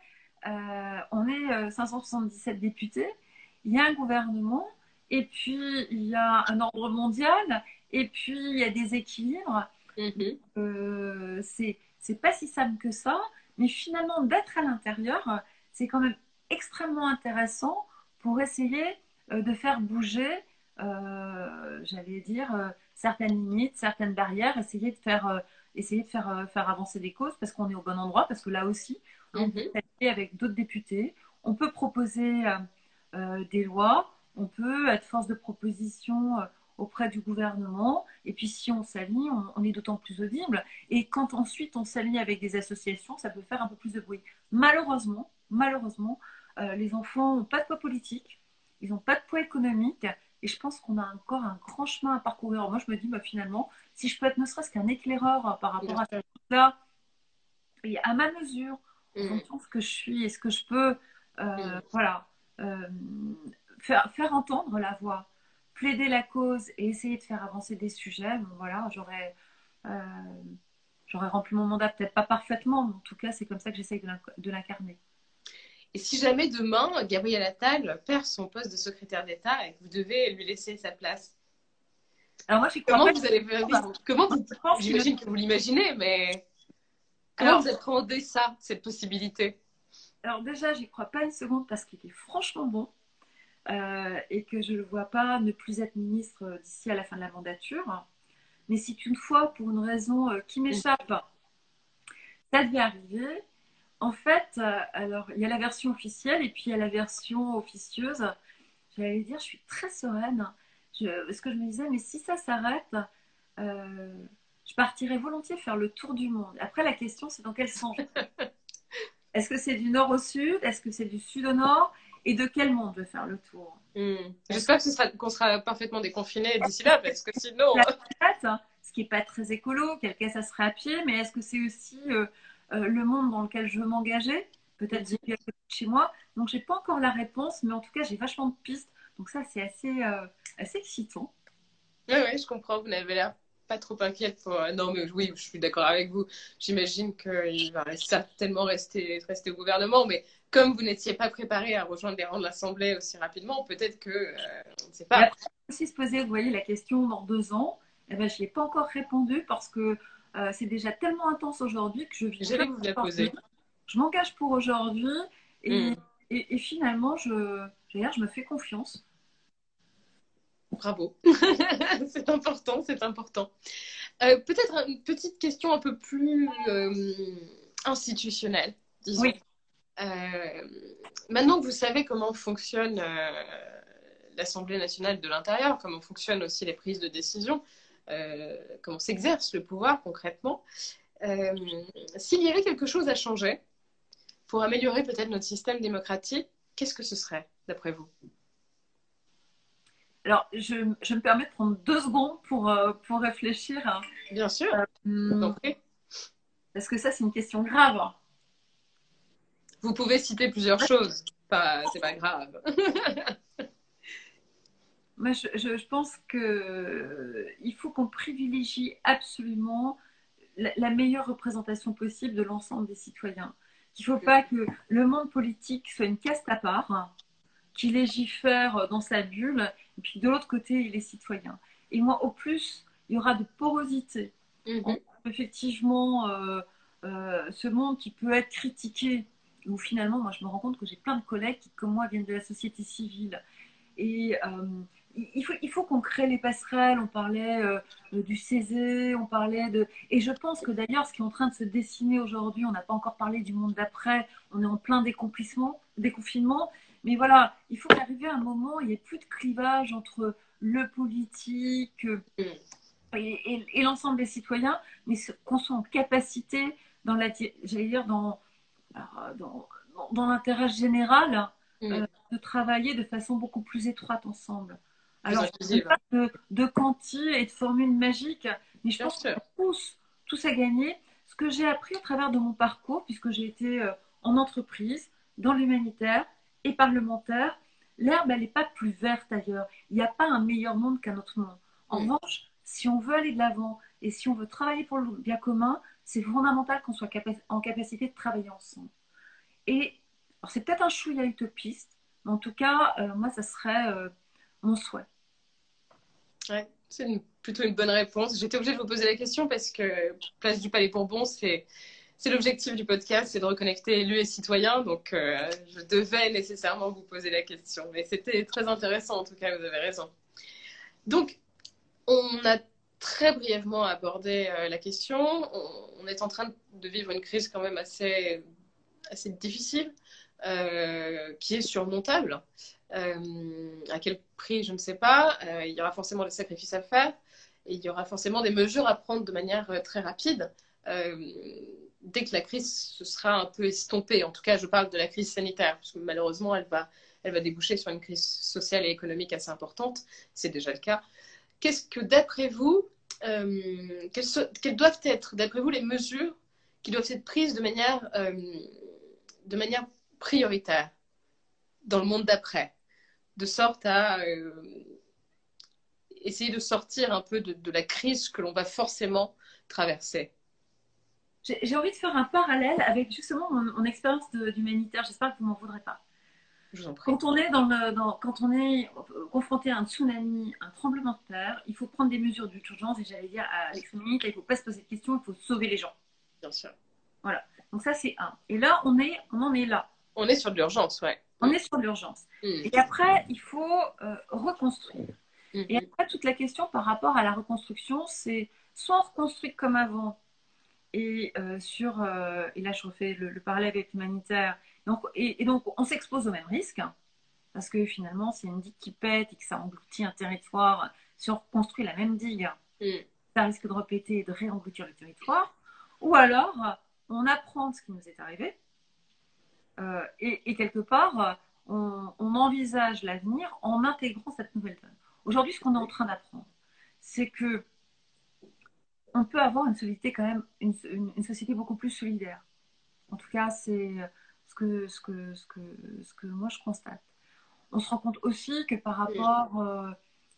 euh, on est euh, 577 députés, il y a un gouvernement, et puis il y a un ordre mondial, et puis il y a des équilibres. Mhm. Euh, c'est pas si simple que ça, mais finalement d'être à l'intérieur, c'est quand même extrêmement intéressant pour essayer euh, de faire bouger, euh, j'allais dire, euh, certaines limites, certaines barrières, essayer de faire, essayer de faire, faire avancer des causes parce qu'on est au bon endroit, parce que là aussi, on Mhm. peut s'allier avec d'autres députés, on peut proposer des lois, on peut être force de proposition auprès du gouvernement, et puis si on s'allie, on, on est d'autant plus audible. Et quand ensuite on s'allie avec des associations, ça peut faire un peu plus de bruit. Malheureusement, malheureusement, euh, les enfants n'ont pas de poids politique, ils n'ont pas de poids économique, et je pense qu'on a encore un grand chemin à parcourir. Moi, je me dis, bah, finalement, si je peux être ne serait-ce qu'un éclaireur euh, par rapport à ça, et à ma mesure, en Mhm. fonction de ce que je suis et ce que je peux, euh, Mm. voilà, euh, faire, faire entendre la voix, plaider la cause et essayer de faire avancer des sujets, bon, voilà, j'aurais j'aurais rempli mon mandat, peut-être pas parfaitement, mais en tout cas, c'est comme ça que j'essaye de l'incarner. Et si jamais demain, Gabriel Attal perd son poste de secrétaire d'État et que vous devez lui laisser sa place, Alors moi, j'y crois comment vous allez faire Comment vous... Je J'imagine que vous l'imaginez, mais comment Alors- vous appréhendez ça, cette possibilité Alors déjà, j'y crois pas une seconde parce qu'il est franchement bon euh, et que je ne le vois pas ne plus être ministre euh, d'ici à la fin de la mandature. Mais si une fois, pour une raison euh, qui m'échappe, ça devait arriver, en fait, euh, alors il y a la version officielle et puis il y a la version officieuse. J'allais dire, je suis très sereine. Je, parce que je me disais, mais si ça s'arrête, euh, je partirais volontiers faire le tour du monde. Après, la question, c'est dans quel sens? Est-ce que c'est du nord au sud? Est-ce que c'est du sud au nord? Et de quel monde je vais faire le tour? Hmm. J'espère ce sera- qu'on sera parfaitement déconfinés d'ici là, parce que sinon. La planète, hein, ce qui n'est pas très écolo, quel cas ça serait à pied, mais est-ce que c'est aussi euh, euh, le monde dans lequel je veux m'engager Peut-être j'ai à côté de chez moi. Donc, j'ai pas encore la réponse, mais en tout cas, j'ai vachement de pistes. Donc, ça, c'est assez, euh, assez excitant. Oui, oui, je comprends. Vous n'avez l'air pas trop inquiète pour. euh, Non, mais oui, je suis d'accord avec vous. J'imagine qu'il va certainement rester, rester au gouvernement, mais comme vous n'étiez pas préparé à rejoindre les rangs de l'Assemblée aussi rapidement, peut-être que. euh, on ne sait pas. après, aussi se poser, vous voyez, la question dans deux ans, eh ben, je n'y ai pas encore répondu parce que euh, c'est déjà tellement intense aujourd'hui que je vis vous la poser. je m'engage pour aujourd'hui et, Mm. et- et finalement, je, je me fais confiance. Bravo. c'est important, c'est important. Euh, Peut-être une petite question un peu plus euh, institutionnelle, disons. Oui. Maintenant que vous savez comment fonctionne l'Assemblée nationale de l'intérieur, comment fonctionnent aussi les prises de décision, comment s'exerce le pouvoir concrètement, euh, s'il y avait quelque chose à changer pour améliorer peut-être notre système démocratique, qu'est-ce que ce serait, d'après vous? Alors, je, je me permets de prendre deux secondes pour, euh, pour réfléchir. hein. Bien sûr, oui. parce que ça, c'est une question grave. Vous pouvez citer plusieurs choses. Pas, c'est pas grave. Moi, je, je- je pense qu'il faut qu'on privilégie absolument la, la meilleure représentation possible de l'ensemble des citoyens. Il ne faut pas que le monde politique soit une caste à part, hein, qui légifère dans sa bulle, et puis de l'autre côté, les citoyens. Et moi, au plus, il y aura de porosité Mhm. effectivement euh, euh, ce monde qui peut être critiqué, où finalement, moi, je me rends compte que j'ai plein de collègues qui, comme moi, viennent de la société civile. Et euh, il faut, il faut qu'on crée les passerelles. On parlait euh, du Césé, on parlait de. Et je pense que d'ailleurs, ce qui est en train de se dessiner aujourd'hui, on n'a pas encore parlé du monde d'après, on est en plein décomplissement, déconfinement. Mais voilà, il faut qu'arriver à un moment, il n'y ait plus de clivage entre le politique euh, et, et- et l'ensemble des citoyens, mais qu'on soit en capacité, dans la, j'allais dire, dans, alors, dans, dans- l'intérêt général, Mm. euh, de travailler de façon beaucoup plus étroite ensemble. Alors, je ne pas de, de quanti et de formules magiques, mais je Bien pense qu'on tous, tous à gagner. Ce que j'ai appris à travers de mon parcours, puisque j'ai été euh, en entreprise, dans l'humanitaire et parlementaire, l'herbe, elle n'est pas plus verte ailleurs. Il n'y a pas un meilleur monde qu'un autre monde. En revanche, si on veut aller de l'avant et si on veut travailler pour le bien commun, c'est fondamental qu'on soit capa- en capacité de travailler ensemble. Et alors, c'est peut-être un chouïa utopiste, mais en tout cas, euh, moi, ça serait euh, mon souhait. Ouais, c'est plutôt une bonne réponse. J'étais obligée de vous poser la question parce que Place du Palais Bourbon, c'est c'est l'objectif du podcast, c'est de reconnecter élus et citoyens. Donc, euh, je devais nécessairement vous poser la question. Mais c'était très intéressant, en tout cas, vous avez raison. Donc, on a très brièvement abordé euh, la question. On, on est en train de vivre une crise quand même assez, assez difficile, euh, qui est surmontable. Euh, à quel prix, je ne sais pas. Euh, il y aura forcément des sacrifices à faire et il y aura forcément des mesures à prendre de manière euh, très rapide dès que la crise se sera un peu estompée. En tout cas, je parle de la crise sanitaire, parce que malheureusement, elle va, elle va déboucher sur une crise sociale et économique assez importante. C'est déjà le cas. Qu'est-ce que, d'après vous, euh, quelles, doivent être, d'après vous, les mesures qui doivent être prises de manière, de manière prioritaire dans le monde d'après, de sorte à euh, essayer de sortir un peu de, de la crise que l'on va forcément traverser. J'ai envie de faire un parallèle avec justement mon, mon expérience d'humanitaire. J'espère que vous m'en voudrez pas. Je vous en prie. Quand on est, dans le, dans- quand on est confronté à un tsunami, un tremblement de terre, il faut prendre des mesures d'urgence. Et j'allais dire à Minute, il ne faut pas se poser de questions, il faut sauver les gens. Bien sûr. Donc ça, c'est un. Et là, on, est, on en est là. On est sur de l'urgence, ouais. On est sur l'urgence. Mm. Et après, il faut euh, reconstruire. Mm. Et après, toute la question par rapport à la reconstruction, c'est soit on reconstruit comme avant, et, euh, sur, euh, et là je refais le, le parallèle avec l'humanitaire, donc, et, et donc on s'expose au même risque, parce que finalement, s'il y a une digue qui pète et que ça engloutit un territoire, si on reconstruit la même digue, Mm. ça risque de répéter et de réengloutir le territoire, ou alors on apprend ce qui nous est arrivé, et, et quelque part, on, on envisage l'avenir en intégrant cette nouvelle donne. Aujourd'hui, ce qu'on est en train d'apprendre, c'est que on peut avoir une société quand même, une, société beaucoup plus solidaire. En tout cas, c'est ce que, ce, que, ce, que, ce moi je constate. On se rend compte aussi que par rapport, euh,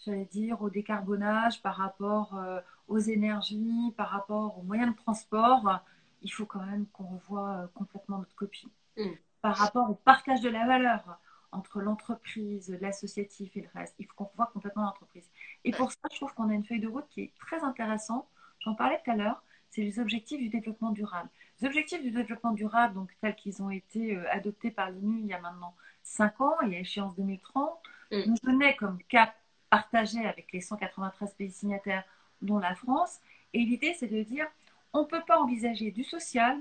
j'allais dire, au décarbonage, par rapport euh, aux énergies, par rapport aux moyens de transport, euh, il faut quand même qu'on revoie euh, complètement notre copie. Mm. Par rapport au partage de la valeur entre l'entreprise, l'associatif et le reste, il faut qu'on revoie complètement l'entreprise. Et pour ça, je trouve qu'on a une feuille de route qui est très intéressante. J'en parlais tout à l'heure. c'est les objectifs du développement durable. Les objectifs du développement durable, donc tels qu'ils ont été euh, adoptés par l'ONU il y a maintenant 5 ans, et à échéance 2030, Mm. nous donnaient comme cap partagé avec les 193 pays signataires, dont la France. Et l'idée, c'est de dire, on ne peut pas envisager du social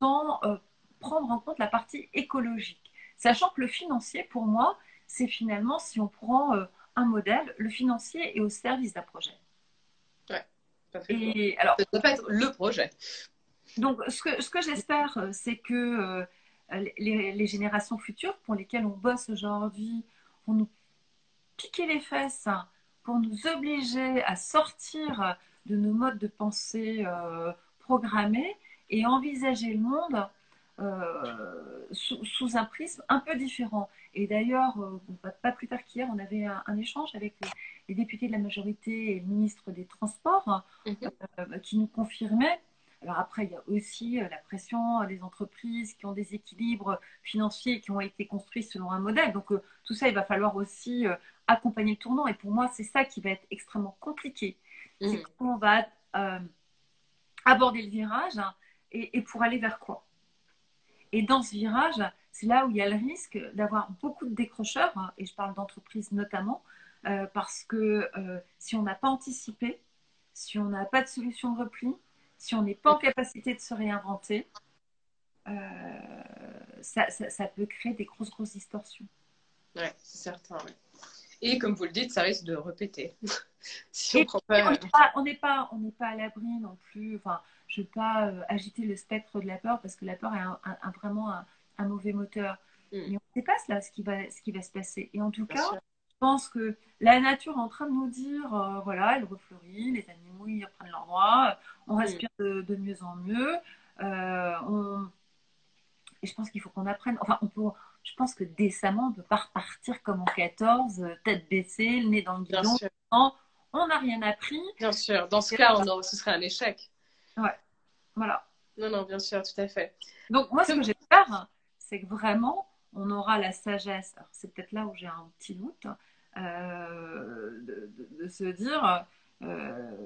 sans euh, prendre en compte la partie écologique. Sachant que le financier, pour moi, c'est finalement, si on prend euh, un modèle, le financier est au service d'un projet. Fait. Et alors, Ça doit pas être le projet. donc, ce que, ce que j'espère, euh, c'est que euh, les, les générations futures pour lesquelles on bosse aujourd'hui vont nous piquer les fesses hein, pour nous obliger à sortir de nos modes de pensée euh, programmés et envisager le monde euh, sous, sous un prisme un peu différent. Et d'ailleurs, euh, pas, pas plus tard qu'hier, on avait un, un échange avec les, les députés de la majorité et le ministre des Transports hein, Mhm. euh, qui nous confirmait. Alors après, il y a aussi la pression des entreprises qui ont des équilibres financiers qui ont été construits selon un modèle. Donc euh, tout ça, il va falloir aussi accompagner le tournant. Et pour moi, c'est ça qui va être extrêmement compliqué. C'est Mhm. comment on va aborder le virage hein, et, et pour aller vers quoi. Et dans ce virage, c'est là où il y a le risque d'avoir beaucoup de décrocheurs, hein, et je parle d'entreprises notamment, euh, parce que euh, si on n'a pas anticipé, si on n'a pas de solution de repli, si on n'est pas en capacité de se réinventer, euh, ça, ça- ça peut créer des grosses, grosses distorsions. Ouais, c'est certain. ouais. Et comme vous le dites, ça risque de répéter. si on n'est pas, on n'est pas à l'abri non plus. Enfin, je ne veux pas euh, agiter le spectre de la peur parce que la peur est un- un- un- vraiment un, mauvais moteur. Mm. Mais on ne sait pas là ce qui va, ce qui va se passer. Et en tout Bien cas, sûr. je pense que la nature est en train de nous dire, euh, voilà, elle refleurit, les animaux ils reprennent leur droit, on respire de, de mieux en mieux. euh, on... Et je pense qu'il faut qu'on apprenne. Enfin, on peut. Je pense que décemment, on ne peut pas repartir comme en 14, euh, tête baissée, le nez dans le guidon. On n'a rien appris. Bien sûr. Dans ce cas, on ce serait un échec. Voilà. Non, non, bien sûr, tout à fait. Donc, moi, ce que j'espère, c'est que vraiment, on aura la sagesse. C'est peut-être là où j'ai un petit doute, euh, de, de- de se dire euh,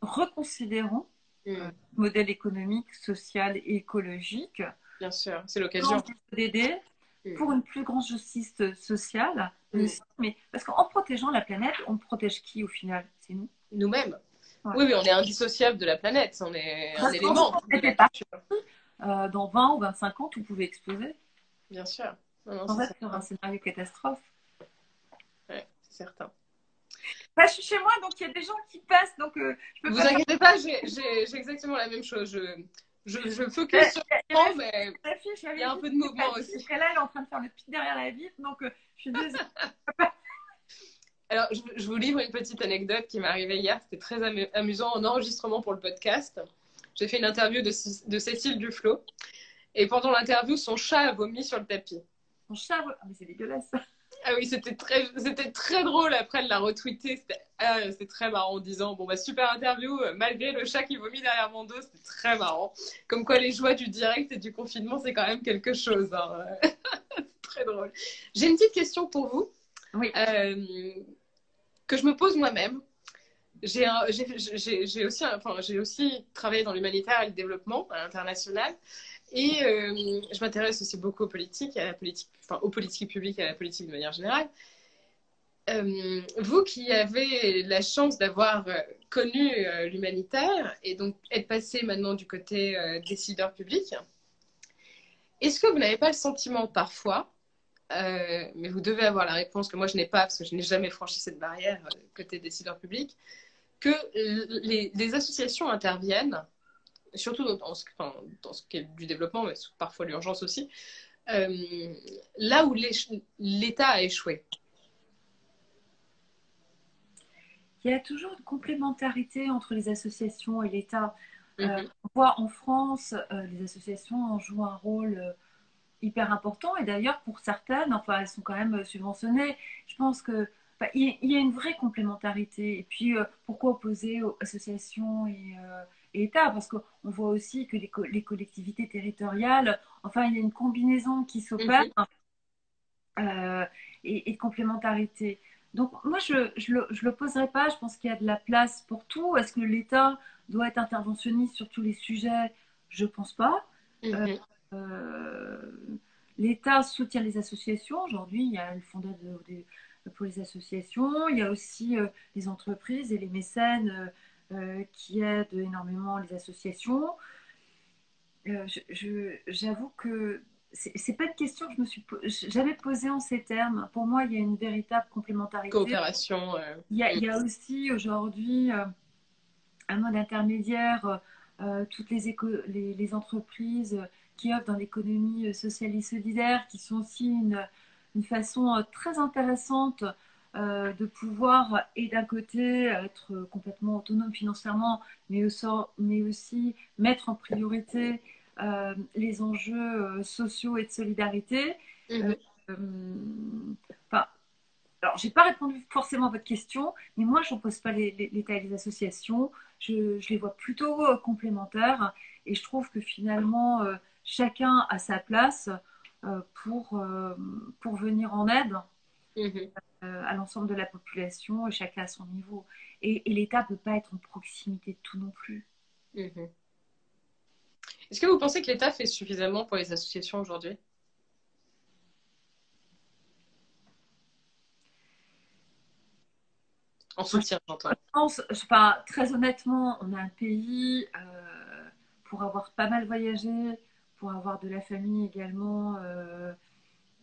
reconsidérons Mm. le modèle économique, social et écologique Bien sûr, c'est l'occasion. d'aider Mm. pour une plus grande justice sociale. Mm. aussi. Mais parce qu'en protégeant la planète, on protège qui au final? C'est nous? Nous-mêmes. Ouais. Oui, oui, on est indissociable de la planète. On est un élément de la. Euh, dans 20 ou 25 ans, tout pouvait exploser. Bien sûr. Non, non, c'est un scénario catastrophe. Ouais, c'est certain. Bah, je suis chez moi, donc il y a des gens qui passent, donc euh, je peux Vous pas. inquiétez pas, j'ai exactement la même chose. Je, je, je focus Ouais, sur le temps, mais il y a un peu de mouvement aussi. Là, elle est en train de faire le pied derrière la vitre, donc euh, je suis désolée. Alors, je, je vous livre une petite anecdote qui m'est arrivée hier. C'était très amu- amusant en enregistrement pour le podcast. J'ai fait une interview de, Ci- de Cécile Duflo. Et pendant l'interview, son chat a vomi sur le tapis. Mon chat, ah, mais c'est dégueulasse. Ah oui, c'était très, très drôle. Après, elle l'a retweeté. C'était ah, c'était très marrant en disant Bon, bah, super interview, euh, malgré le chat qui vomit derrière mon dos. C'était très marrant. Comme quoi, les joies du direct et du confinement, c'est quand même quelque chose. hein. C'est très drôle. J'ai une petite question pour vous. Oui. Euh, que je me pose moi-même. J'ai aussi, enfin, aussi travaillé dans l'humanitaire et le développement à l'international. Et euh, je m'intéresse aussi beaucoup aux politiques, à la politique, enfin, aux politiques publiques et à la politique de manière générale. Euh, vous qui avez la chance d'avoir euh, connu l'humanitaire et donc être passé maintenant du côté décideur public, est-ce que vous n'avez pas le sentiment parfois, euh, mais vous devez avoir la réponse que moi je n'ai pas parce que je n'ai jamais franchi cette barrière euh, côté décideur public, que les, les associations interviennent, surtout dans, ce, enfin, dans ce qui est du développement, mais parfois l'urgence aussi, euh, là où l'État a échoué. Il y a toujours une complémentarité entre les associations et l'État. Euh, Mhm. on voit en France, euh, les associations jouent un rôle hyper important et d'ailleurs pour certaines, enfin elles sont quand même euh, subventionnées. Je pense que enfin, il y, a- une vraie complémentarité. Et puis euh, pourquoi opposer aux associations et, euh, et État Parce qu'on voit aussi que les, co- les collectivités territoriales, enfin il y a une combinaison qui s'opère euh, et, et de complémentarité. Donc moi, je ne l'opposerai pas. Je pense qu'il y a de la place pour tout. Est-ce que l'État doit être interventionniste sur tous les sujets? Je ne pense pas. Mhm. Euh, L'État soutient les associations. Aujourd'hui, il y a le fonds d'aide pour les associations. Il y a aussi euh, les entreprises et les mécènes euh, qui aident énormément les associations. J'avoue que c'est pas une question que je me suis jamais posée en ces termes. Pour moi, il y a une véritable complémentarité. Coopération. Il, y a, il, y a, aussi aujourd'hui un mode intermédiaire, toutes les, les, les, entreprises qui offrent dans l'économie sociale et solidaire, qui sont aussi une, une façon très intéressante euh, de pouvoir, et d'un côté, être complètement autonome financièrement, mais aussi, mais aussi mettre en priorité euh, les enjeux euh, sociaux et de solidarité. Mhm. Enfin, alors, j'ai pas répondu forcément à votre question, mais moi, je n'oppose pas l'État et les associations. Je, je, les vois plutôt complémentaires et je trouve que finalement, chacun a sa place pour, pour venir en aide Mhm. à l'ensemble de la population, et chacun à son niveau. Et, et l'État ne peut pas être en proximité de tout non plus. Mhm. Est-ce que vous pensez que l'État fait suffisamment pour les associations aujourd'hui? En soutien, j'entends. Je pense, enfin, très honnêtement, on a un pays euh, pour avoir pas mal voyagé, pour avoir de la famille également, euh,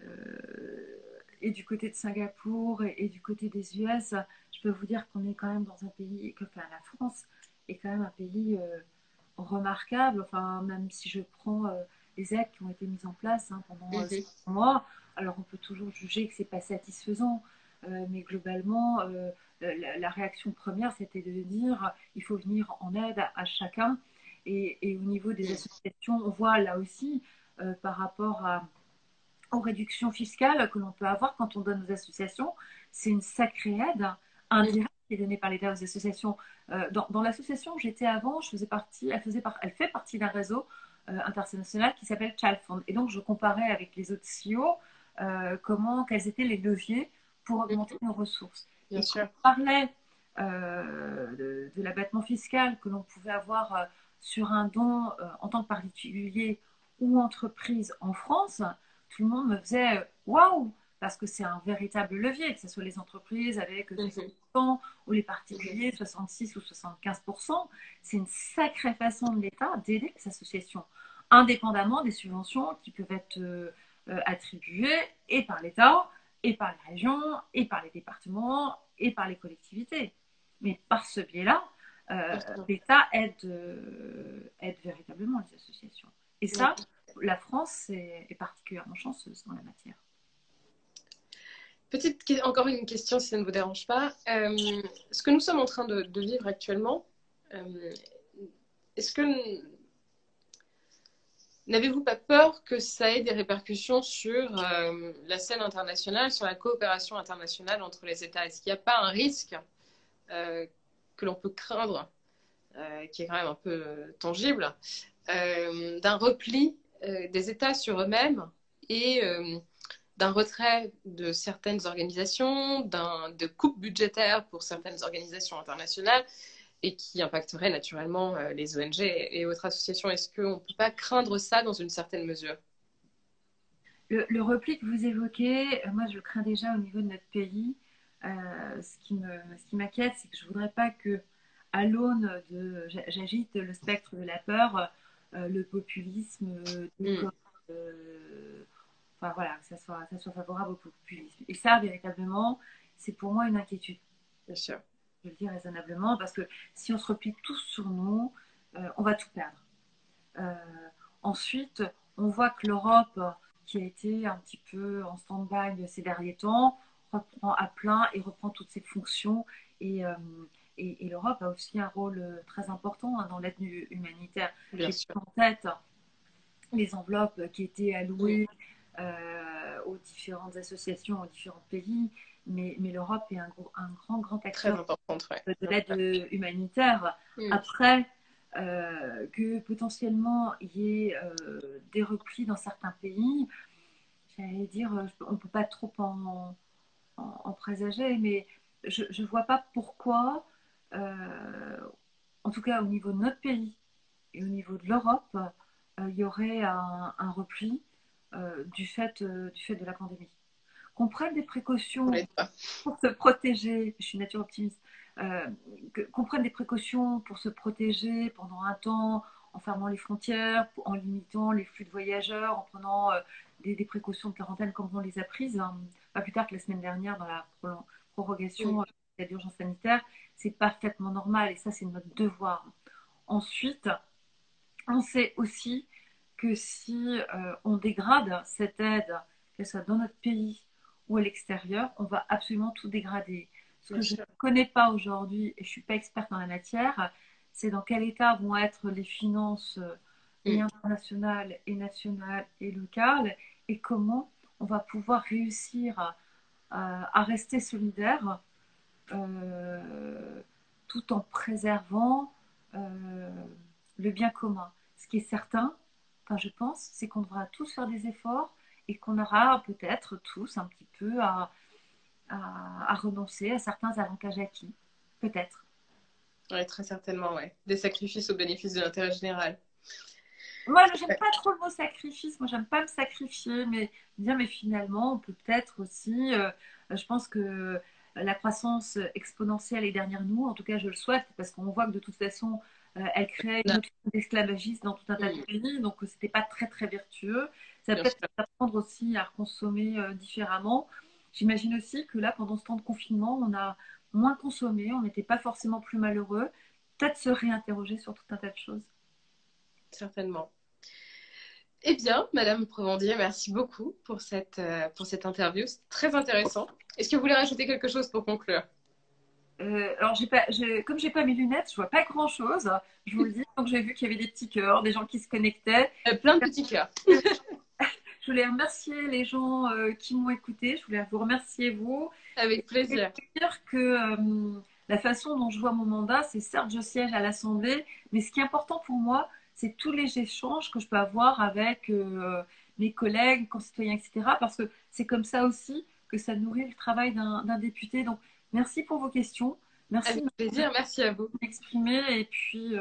euh, et du côté de Singapour et, et, du côté des US, je peux vous dire qu'on est quand même dans un pays, que enfin, la France est quand même un pays euh, remarquable. Enfin, même si je prends euh, les aides qui ont été mises en place hein, pendant Mhm. euh, six mois, alors on peut toujours juger que c'est pas satisfaisant, mais globalement, la, la réaction première, c'était de dire il faut venir en aide à, à chacun. Et, et, au niveau des associations, on voit là aussi, euh, par rapport à, aux réductions fiscales que l'on peut avoir quand on donne aux associations, c'est une sacrée aide indirecte qui est donnée par l'État aux associations. Euh, dans dans l'association où j'étais avant, je faisais partie, elle, faisait par, elle fait partie d'un réseau euh, international qui s'appelle Child Fund. Et donc, je comparais avec les autres CEO comment, quels étaient les leviers pour augmenter nos ressources. Bien Et sûr. quand on parlait de, de l'abattement fiscal que l'on pouvait avoir sur un don euh, en tant que particulier ou entreprise en France, tout le monde me faisait euh, waouh parce que c'est un véritable levier, que ce soit les entreprises avec Mhm. 60% ou les particuliers 66 ou 75%. C'est une sacrée façon de l'État d'aider les associations, indépendamment des subventions qui peuvent être euh, attribuées et par l'État, et par les régions, et par les départements, et par les collectivités. Mais par ce biais-là, l'État aide, euh, aide véritablement les associations. Et ça, la France est, est particulièrement chanceuse dans la matière. Petite, encore une question, si ça ne vous dérange pas. Euh, ce que nous sommes en train de, de vivre actuellement, euh, est-ce que n'avez-vous pas peur que ça ait des répercussions sur euh, la scène internationale, sur la coopération internationale entre les États? Est-ce qu'il n'y a pas un risque euh, que l'on peut craindre, euh, qui est quand même un peu euh, tangible, euh, d'un repli des États sur eux-mêmes et d'un retrait de certaines organisations, de coupes budgétaires pour certaines organisations internationales et qui impacterait naturellement les ONG et, autres associations. Est-ce qu'on ne peut pas craindre ça dans une certaine mesure? Le, le repli que vous évoquez, moi je le crains déjà au niveau de notre pays. Euh, ce qui me, ce qui m'inquiète, c'est que je voudrais pas que, à l'aune de, j'a- j'agite le spectre de la peur, euh, le populisme, euh, Mm. euh, enfin voilà, que ça soit, ça soit favorable au populisme. Et ça, véritablement, c'est pour moi une inquiétude. Bien sûr. Je le dis raisonnablement, parce que si on se replie tous sur nous, on va tout perdre. Ensuite, on voit que l'Europe, qui a été un petit peu en stand-by ces derniers temps, reprend à plein et reprend toutes ses fonctions. Et, euh, et, et l'Europe a aussi un rôle euh, très important hein, dans l'aide hu- humanitaire. J'ai en tête les enveloppes qui étaient allouées euh, aux différentes associations, aux différents pays, mais, mais l'Europe est un, gros- un grand, grand acteur ouais. de l'aide humanitaire. Mm. Après, euh, que potentiellement il y ait euh, des replis dans certains pays, j'allais dire, on ne peut pas trop en, en, présager, mais je ne vois pas pourquoi, euh, en tout cas au niveau de notre pays et au niveau de l'Europe, il y aurait un, repli du, fait, du fait de la pandémie. Qu'on prenne des précautions pour se protéger, je suis nature optimiste, qu'on prenne des précautions pour se protéger pendant un temps, en fermant les frontières, en limitant les flux de voyageurs, en prenant euh, des, précautions de quarantaine comme on les a prises, hein. Pas plus tard que la semaine dernière dans la prorogation de l'urgence sanitaire, c'est parfaitement normal et ça c'est notre devoir. Ensuite, on sait aussi que si euh, on dégrade cette aide, qu'elle soit dans notre pays ou à l'extérieur, on va absolument tout dégrader. Ce que je ne connais pas aujourd'hui, et je ne suis pas experte dans la matière, c'est dans quel état vont être les finances euh, internationales et nationales et locales et comment on va pouvoir réussir à, rester solidaire euh, tout en préservant euh, le bien commun. Ce qui est certain, enfin, je pense, c'est qu'on devra tous faire des efforts et qu'on aura peut-être tous un petit peu à, renoncer à certains avantages acquis. Peut-être. Oui, très certainement, ouais. Des sacrifices au bénéfice de l'intérêt général. Moi, j'aime pas trop le mot sacrifice. Moi, j'aime pas me sacrifier, mais dire, mais finalement, on peut peut-être aussi. Euh, je pense que la croissance exponentielle est derrière nous. En tout cas, je le souhaite, parce qu'on voit que de toute façon, euh, elle crée une autre esclavagisme dans tout un tas de pays. Donc, c'était pas très, très vertueux. Ça peut-être apprendre aussi à consommer euh, différemment. J'imagine aussi que là, pendant ce temps de confinement, on a, moins consommé, on n'était pas forcément plus malheureux. Peut-être se réinterroger sur tout un tas de choses. Certainement. Eh bien, Madame Prevendier, merci beaucoup pour cette, euh, pour cette interview. C'est très intéressant. Est-ce que vous voulez rajouter quelque chose pour conclure? Euh, alors, pas, comme j'ai pas mes lunettes, je vois pas grand chose. Je vous le dis. Donc, j'ai vu qu'il y avait des petits cœurs, des gens qui se connectaient. Euh, plein de petits cœurs. Je voulais remercier les gens euh, qui m'ont écouté. Je voulais vous remercier vous. Avec plaisir. Je dire que la façon dont je vois mon mandat, c'est certes je siège à l'Assemblée, mais ce qui est important pour moi, c'est tous les échanges que je peux avoir avec euh, mes collègues, concitoyens, etc. Parce que c'est comme ça aussi que ça nourrit le travail d'un député. Donc, merci pour vos questions. Merci. Avec plaisir, merci à vous. M'exprimer et puis,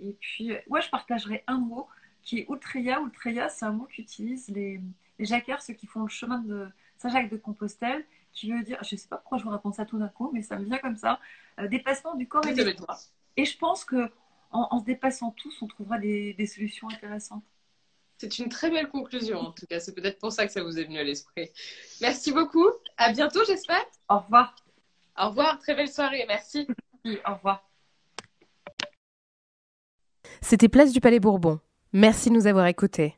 et puis, ouais, je partagerai un mot qui est Ultreya. Ultreya, c'est un mot qu'utilisent les, les jacqueurs, ceux qui font le chemin de Saint-Jacques de Compostelle, qui veut dire, je ne sais pas pourquoi je vous raconte ça tout d'un coup, mais ça me vient comme ça, euh, dépassement du corps et des Et je pense que en, se dépassant tous, on trouvera des, des solutions intéressantes. C'est une très belle conclusion, en tout cas. C'est peut-être pour ça que ça vous est venu à l'esprit. Merci beaucoup. À bientôt, j'espère. Au revoir. Au revoir. Très belle soirée. Merci. au revoir. C'était Place du Palais Bourbon. Merci de nous avoir écoutés.